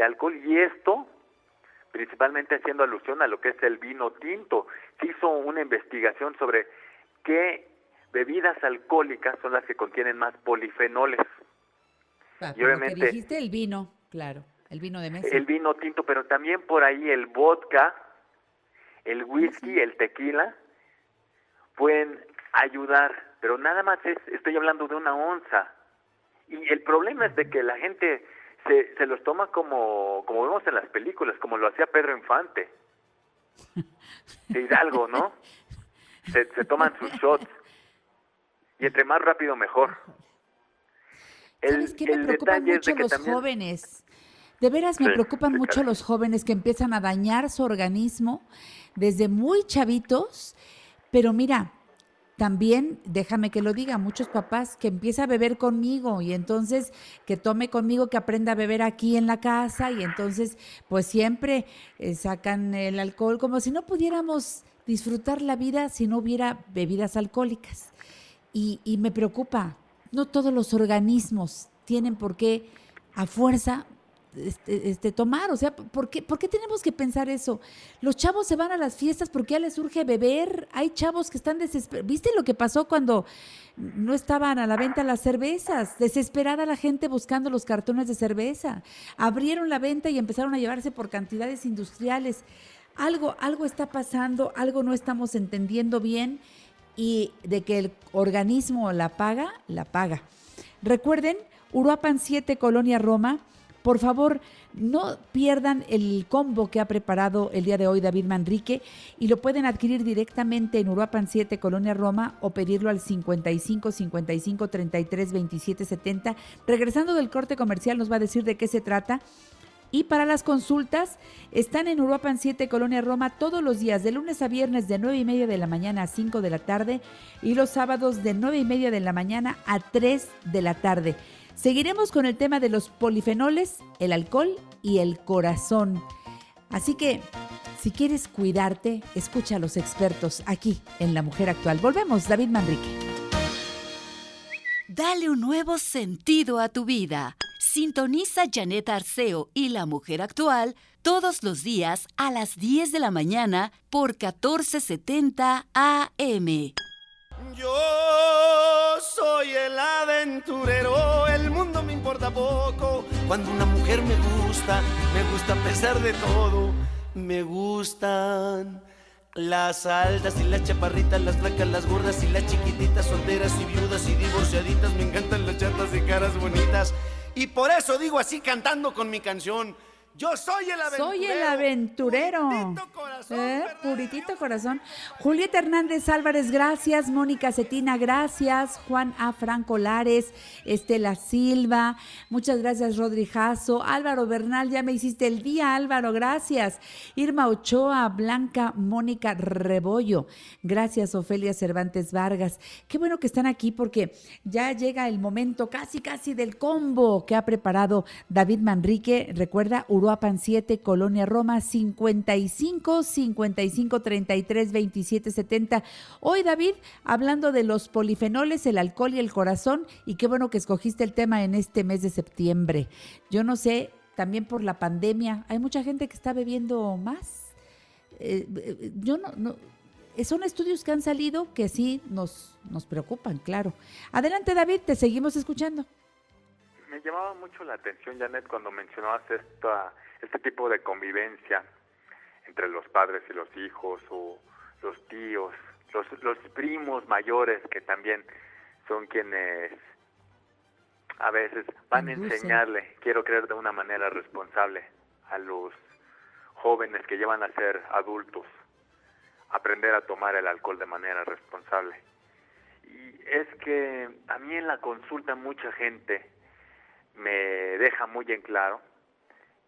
de alcohol y esto principalmente haciendo alusión a lo que es el vino tinto. Se hizo una investigación sobre qué bebidas alcohólicas son las que contienen más polifenoles. Ah, y lo que obviamente dijiste el vino, claro, el vino de mesa. el vino tinto, pero también por ahí el vodka, el whisky, el tequila, pueden ayudar, pero nada más es, estoy hablando de una onza. Y el problema es de que la gente se, se los toma como, como vemos en las películas, como lo hacía Pedro Infante. De Hidalgo, ¿no? Se, se toman sus shots. Y entre más rápido, mejor. El, ¿Sabes qué? Me el preocupan mucho los también... jóvenes. De veras me Sí, preocupan sí, mucho los jóvenes que empiezan a dañar su organismo desde muy chavitos. Pero mira, también, déjame que lo diga, muchos papás que empieza a beber conmigo y entonces que tome conmigo, que aprenda a beber aquí en la casa y entonces pues siempre eh, sacan el alcohol como si no pudiéramos disfrutar la vida si no hubiera bebidas alcohólicas. Y, y me preocupa, no todos los organismos tienen por qué a fuerza este, este, tomar, o sea, ¿por qué, ¿por qué tenemos que pensar eso? Los chavos se van a las fiestas porque ya les urge beber, hay chavos que están desesperados. ¿Viste lo que pasó cuando no estaban a la venta las cervezas? Desesperada la gente buscando los cartones de cerveza. Abrieron la venta y empezaron a llevarse por cantidades industriales. Algo, algo está pasando, algo no estamos entendiendo bien y de que el organismo la paga, la paga. Recuerden, Uruapan 7, Colonia Roma. Por favor, no pierdan el combo que ha preparado el día de hoy David Manrique y lo pueden adquirir directamente en Uruapan 7, Colonia Roma o pedirlo al 55 55 33 27 70. Regresando del corte comercial nos va a decir de qué se trata. Y para las consultas, están en Uruapan 7, Colonia Roma, todos los días, de lunes a viernes, de 9 y media de la mañana a 5 de la tarde, y los sábados de 9 y media de la mañana a 3 de la tarde. Seguiremos con el tema de los polifenoles, el alcohol y el corazón. Así que, si quieres cuidarte, escucha a los expertos aquí en La Mujer Actual. Volvemos, David Manrique. Dale un nuevo sentido a tu vida. Sintoniza Janet Arceo y la mujer actual todos los días a las 10 de la mañana por 1470 AM. Yo soy el aventurero, el mundo me importa poco. Cuando una mujer me gusta, me gusta a pesar de todo. Me gustan las altas y las chaparritas, las flacas, las gordas y las chiquititas, solteras y viudas y divorciaditas. Me encantan las chatas y caras bonitas. Y por eso digo así cantando con mi canción. Yo soy el aventurero. Soy el aventurero. ¿Eh? Puritito corazón. Julieta Hernández Álvarez, gracias. Mónica Cetina, gracias. Juan A. Franco Lares, Estela Silva, muchas gracias, Rodri Jasso. Álvaro Bernal, ya me hiciste el día, Álvaro, gracias. Irma Ochoa, Blanca Mónica Rebollo, gracias, Ofelia Cervantes Vargas. Qué bueno que están aquí porque ya llega el momento casi, casi del combo que ha preparado David Manrique. Recuerda, Uruapan 7, Colonia Roma 55 55 33 27 70. Hoy, David, hablando de los polifenoles, el alcohol y el corazón, y qué bueno que escogiste el tema en este mes de septiembre. Yo no sé, también por la pandemia, hay mucha gente que está bebiendo más. Eh, eh, yo no, no son estudios que han salido que sí nos, nos preocupan, claro. Adelante, David, te seguimos escuchando. Me llamaba mucho la atención, Janet, cuando mencionabas esta, este tipo de convivencia entre los padres y los hijos o los tíos, los, los primos mayores que también son quienes a veces van a enseñarle, quiero creer de una manera responsable, a los jóvenes que llevan a ser adultos aprender a tomar el alcohol de manera responsable. Y es que a mí en la consulta mucha gente me deja muy en claro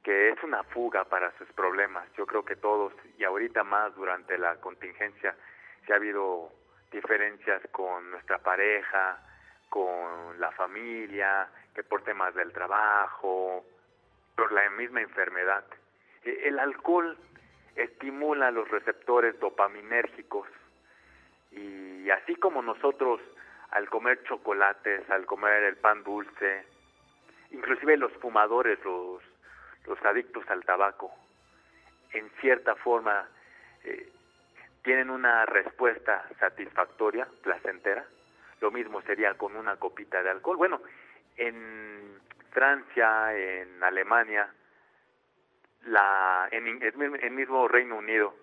que es una fuga para sus problemas. Yo creo que todos, y ahorita más durante la contingencia, si ha habido diferencias con nuestra pareja, con la familia, que por temas del trabajo, por la misma enfermedad. E, el alcohol estimula los receptores dopaminérgicos y así como nosotros al comer chocolates, al comer el pan dulce, inclusive los fumadores, los, los adictos al tabaco, en cierta forma eh, tienen una respuesta satisfactoria, placentera, lo mismo sería con una copita de alcohol. Bueno, en Francia, en Alemania, la, en el mismo Reino Unido,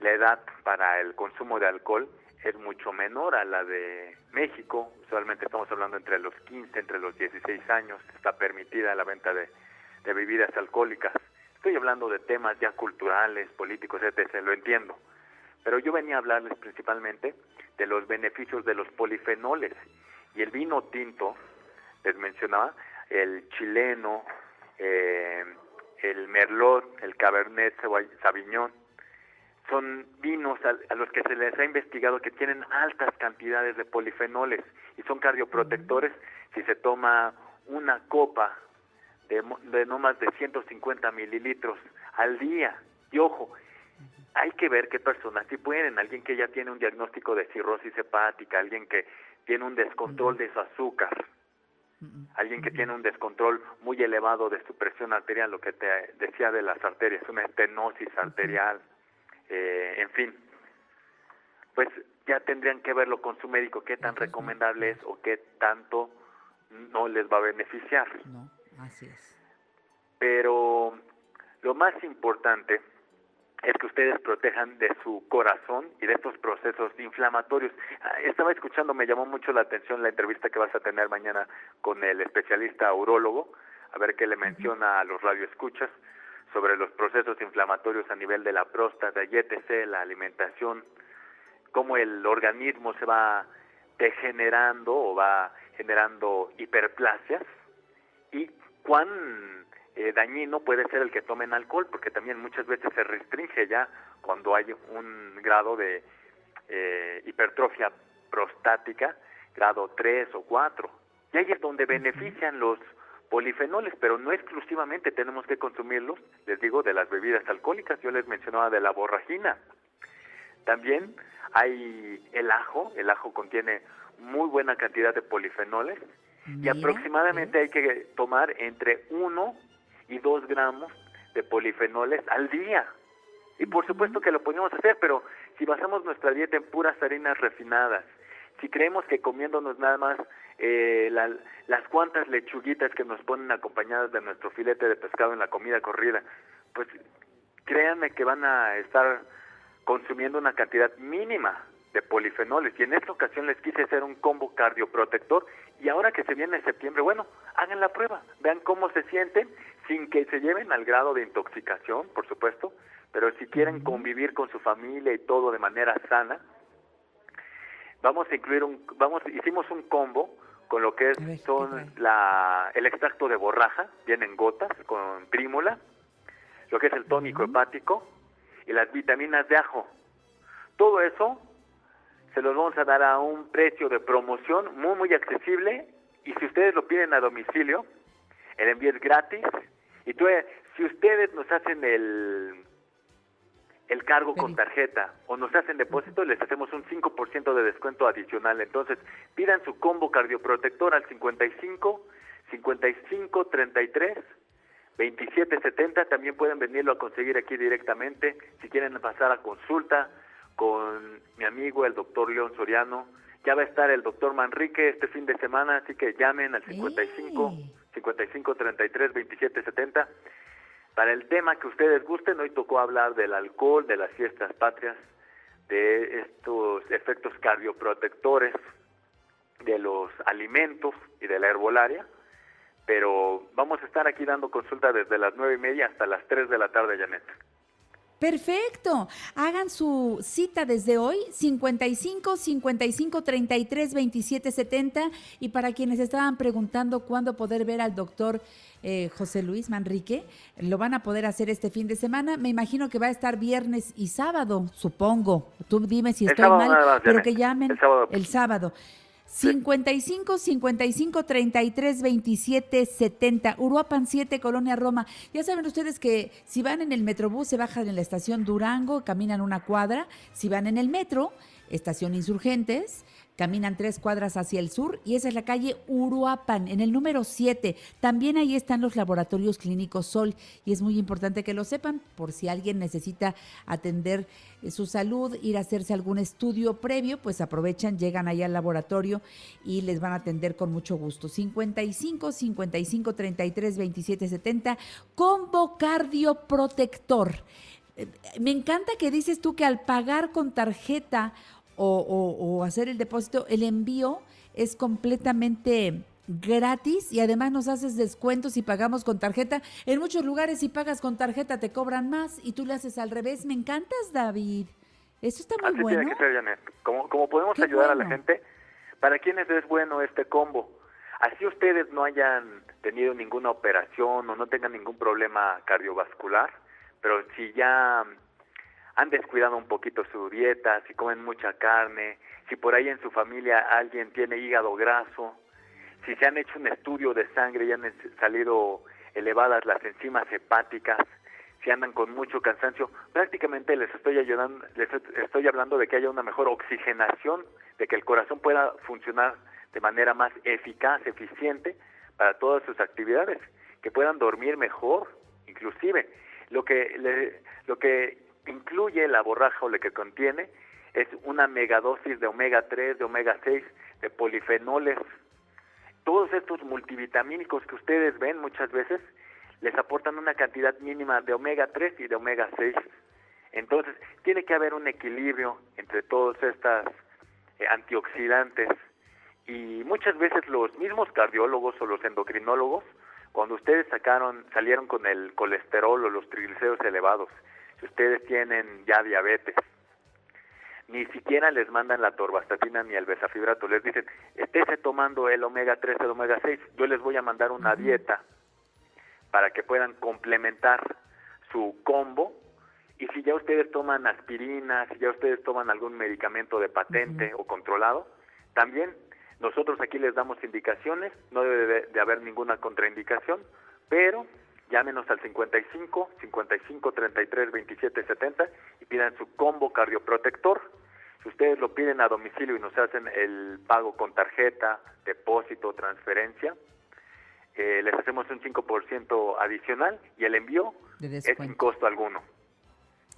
la edad para el consumo de alcohol es mucho menor a la de México. Usualmente estamos hablando entre los 15, entre los 16 años. Está permitida la venta de, bebidas alcohólicas. Estoy hablando de temas ya culturales, políticos, etc. Lo entiendo. Pero yo venía a hablarles principalmente de los beneficios de los polifenoles. Y el vino tinto, les mencionaba, el chileno, eh, el Merlot, el Cabernet Sauvignon, son vinos a, los que se les ha investigado que tienen altas cantidades de polifenoles y son cardioprotectores. Si se toma una copa de, de no más de 150 mililitros al día. Y ojo, hay que ver qué personas si pueden, alguien que ya tiene un diagnóstico de cirrosis hepática, alguien que tiene un descontrol de su azúcar, Alguien que tiene un descontrol muy elevado de su presión arterial, lo que te decía de las arterias, una estenosis arterial, eh, en fin, pues ya tendrían que verlo con su médico qué tan recomendable es o qué tanto no les va a beneficiar. No, así es. Pero lo más importante es que ustedes protejan de su corazón y de estos procesos inflamatorios. Ah, estaba escuchando, me llamó mucho la atención la entrevista que vas a tener mañana con el especialista urólogo, a ver qué le menciona a los radioescuchas sobre los procesos inflamatorios a nivel de la próstata y etc., la alimentación, cómo el organismo se va degenerando o va generando hiperplasias y cuán eh, dañino puede ser el que tomen alcohol, porque también muchas veces se restringe ya cuando hay un grado de eh, hipertrofia prostática, grado 3 o 4. Y ahí es donde benefician los polifenoles, pero no exclusivamente tenemos que consumirlos, les digo, de las bebidas alcohólicas, yo les mencionaba de la borragina. También hay el ajo, el ajo contiene muy buena cantidad de polifenoles y aproximadamente hay que tomar entre 1 y 2 gramos de polifenoles al día. Y por supuesto que lo podemos hacer, pero si basamos nuestra dieta en puras harinas refinadas, si creemos que comiéndonos nada más eh, las cuantas lechuguitas que nos ponen acompañadas de nuestro filete de pescado en la comida corrida, pues créanme que van a estar consumiendo una cantidad mínima de polifenoles. Y en esta ocasión les quise hacer un combo cardioprotector y ahora que se viene septiembre, bueno, hagan la prueba, vean cómo se sienten sin que se lleven al grado de intoxicación, por supuesto, pero si quieren convivir con su familia y todo de manera sana, vamos a incluir un, vamos, hicimos un combo con lo que es son la, el extracto de borraja, vienen gotas con prímula, lo que es el tónico hepático y las vitaminas de ajo. Todo eso se los vamos a dar a un precio de promoción muy muy accesible y si ustedes lo piden a domicilio, el envío es gratis. Y tú, Si ustedes nos hacen el, el cargo con tarjeta o nos hacen depósito, les hacemos un 5% de descuento adicional. Entonces, pidan su combo cardioprotector al 55 55 33 2770. También pueden venirlo a conseguir aquí directamente. Si quieren pasar a consulta con mi amigo el doctor León Soriano, ya va a estar el doctor Manrique este fin de semana, así que llamen al 55 55 33 27 70 para el tema que ustedes gusten. Hoy tocó hablar del alcohol, de las fiestas patrias, de estos efectos cardioprotectores, de los alimentos y de la herbolaria. Pero vamos a estar aquí dando consulta desde las nueve y media hasta las 3 de la tarde, Janet. Perfecto. Hagan su cita desde hoy, 55 55 33 27 70. Y para quienes estaban preguntando cuándo poder ver al doctor eh, José Luis Manrique, lo van a poder hacer este fin de semana. Me imagino que va a estar viernes y sábado, supongo. Tú dime si estoy mal, pero que llamen El sábado. el sábado. 55 55 33 27 70 Uruapan 7 Colonia Roma. Ya saben ustedes que si van en el Metrobús se bajan en la estación Durango, caminan una cuadra. Si van en el metro, estación Insurgentes, caminan tres cuadras hacia el sur y esa es la calle Uruapan, en el número 7. También ahí están los laboratorios clínicos Sol y es muy importante que lo sepan por si alguien necesita atender eh, su salud, ir a hacerse algún estudio previo, pues aprovechan, llegan allá al laboratorio y les van a atender con mucho gusto. 55 55 33 27 70 Combo Cardioprotector. Eh, Me encanta que dices tú que al pagar con tarjeta o, o- o hacer el depósito, el envío es completamente gratis y además nos haces descuentos si pagamos con tarjeta. En muchos lugares si pagas con tarjeta te cobran más y tú le haces al revés. Me encantas, David. Eso está muy Así bueno. tiene que ser, Janet. Como, como podemos Qué ayudar a la gente, para quienes es bueno este combo. Así ustedes no hayan tenido ninguna operación o no tengan ningún problema cardiovascular, pero si ya han descuidado un poquito su dieta, si comen mucha carne, si por ahí en su familia alguien tiene hígado graso, si se han hecho un estudio de sangre y han salido elevadas las enzimas hepáticas, si andan con mucho cansancio, prácticamente les estoy ayudando, les estoy hablando de que haya una mejor oxigenación, de que el corazón pueda funcionar de manera más eficaz, eficiente para todas sus actividades, que puedan dormir mejor, inclusive. Lo que le- lo que incluye la borraja que contiene es una megadosis de omega 3, de omega 6, de polifenoles, todos estos multivitamínicos que ustedes ven muchas veces les aportan una cantidad mínima de omega 3 y de omega 6. Entonces, tiene que haber un equilibrio entre todos estas eh, antioxidantes y muchas veces los mismos cardiólogos o los endocrinólogos cuando ustedes sacaron salieron con el colesterol o los triglicéridos elevados, si ustedes tienen ya diabetes, ni siquiera les mandan la torvastatina ni el besafibrato, les dicen, estése tomando el omega 3, el omega 6, yo les voy a mandar una dieta para que puedan complementar su combo y si ya ustedes toman aspirina, si ya ustedes toman algún medicamento de patente o controlado, también nosotros aquí les damos indicaciones, no debe de, de haber ninguna contraindicación, pero llámenos al 55 55 33 27 70 y pidan su combo cardioprotector. Si ustedes lo piden a domicilio y nos hacen el pago con tarjeta, depósito, transferencia, eh, les hacemos un 5% adicional y el envío es sin costo alguno.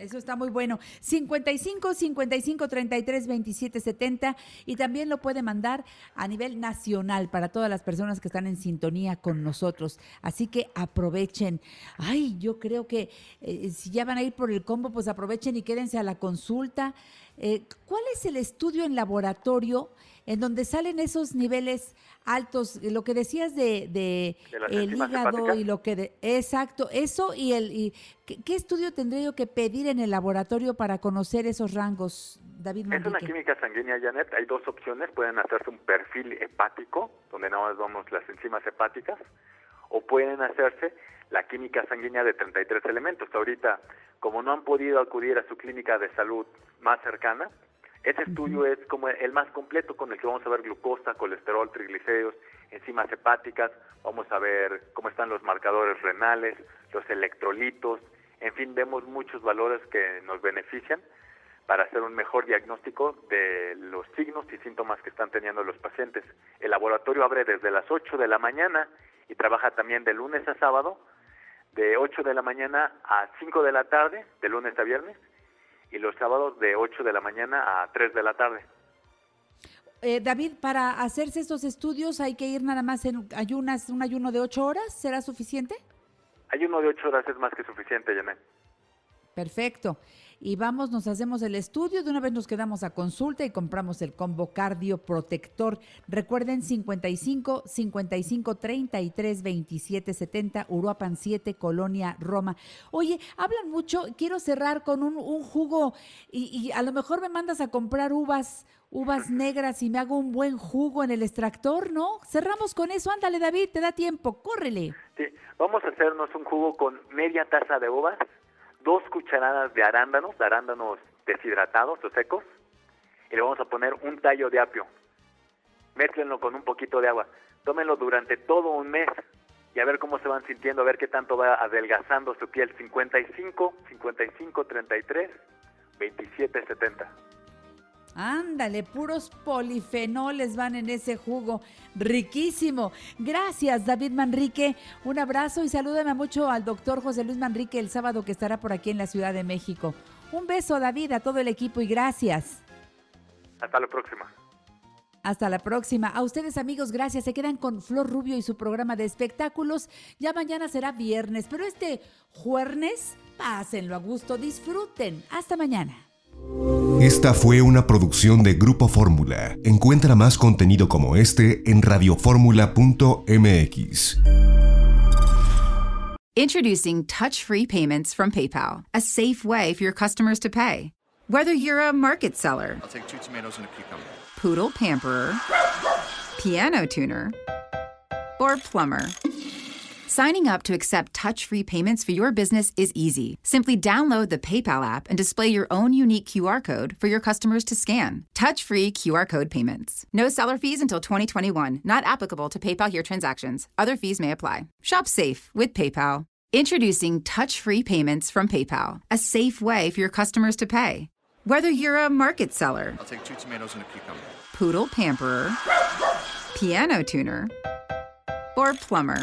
Eso está muy bueno. 55 55 33 27 70 y también lo puede mandar a nivel nacional para todas las personas que están en sintonía con nosotros. Así que aprovechen. Ay, yo creo que eh, si ya van a ir por el combo, pues aprovechen y quédense a la consulta. Eh, ¿Cuál es el estudio en laboratorio en donde salen esos niveles altos? Eh, Lo que decías de, de el hígado hepáticas. y lo que de- exacto, eso y el y ¿qué, qué estudio tendría yo que pedir en el laboratorio para conocer esos rangos, David Es una Manrique? química sanguínea, Janet. Hay dos opciones. Pueden hacerse un perfil hepático, donde nada más vamos las enzimas hepáticas, o pueden hacerse la química sanguínea de 33 elementos. Ahorita, como no han podido acudir a su clínica de salud más cercana, Ese estudio es como el más completo con el que vamos a ver glucosa, colesterol, triglicéridos, enzimas hepáticas, vamos a ver cómo están los marcadores renales, los electrolitos, en fin, vemos muchos valores que nos benefician para hacer un mejor diagnóstico de los signos y síntomas que están teniendo los pacientes. El laboratorio abre desde las 8 de la mañana y trabaja también de lunes a sábado, de 8 de la mañana a 5 de la tarde, de lunes a viernes, y los sábados de 8 de la mañana a 3 de la tarde. Eh, David, para hacerse estos estudios hay que ir nada más en ayunas, un ayuno de 8 horas, ¿será suficiente? Ayuno de 8 horas es más que suficiente, Janet. Perfecto. Y vamos, nos hacemos el estudio, de una vez nos quedamos a consulta y compramos el combo cardio protector. Recuerden 55 55 33 27 70 Uruapan 7 Colonia Roma. Oye, hablan mucho, quiero cerrar con un, un jugo y, y, a lo mejor me mandas a comprar uvas uvas negras y me hago un buen jugo en el extractor, ¿no? Cerramos con eso, ándale David, te da tiempo, córrele. Sí, vamos a hacernos un jugo con media taza de uvas dos cucharadas de arándanos, arándanos deshidratados o secos, y le vamos a poner un tallo de apio. Mézclenlo con un poquito de agua. Tómenlo durante todo un mes y a ver cómo se van sintiendo, a ver qué tanto va adelgazando su piel. 55, 55, 33, 27, 70. Ándale, puros polifenoles van en ese jugo. Riquísimo. Gracias, David Manrique. Un abrazo y salúdame mucho al doctor José Luis Manrique el sábado que estará por aquí en la Ciudad de México. Un beso, David, a todo el equipo y gracias. Hasta la próxima. Hasta la próxima. A ustedes amigos, gracias. Se quedan con Flor Rubio y su programa de espectáculos. Ya mañana será viernes, pero este jueves, pásenlo a gusto, disfruten. Hasta mañana. Esta fue una producción de Grupo Fórmula. Encuentra más contenido como este en radioformula.mx. Introducing touch-free payments from PayPal, a safe way for your customers to pay. Whether you're a market seller, I'll take two tomatoes and a cucumber. poodle pamperer, piano tuner, or plumber. Signing up to accept touch free payments for your business is easy. Simply download the PayPal app and display your own unique QR code for your customers to scan. Touch free QR code payments. No seller fees until 2021, not applicable to PayPal here transactions. Other fees may apply. Shop safe with PayPal. Introducing touch free payments from PayPal, a safe way for your customers to pay. Whether you're a market seller, I'll take two tomatoes and a cucumber. poodle pamperer, piano tuner, or plumber.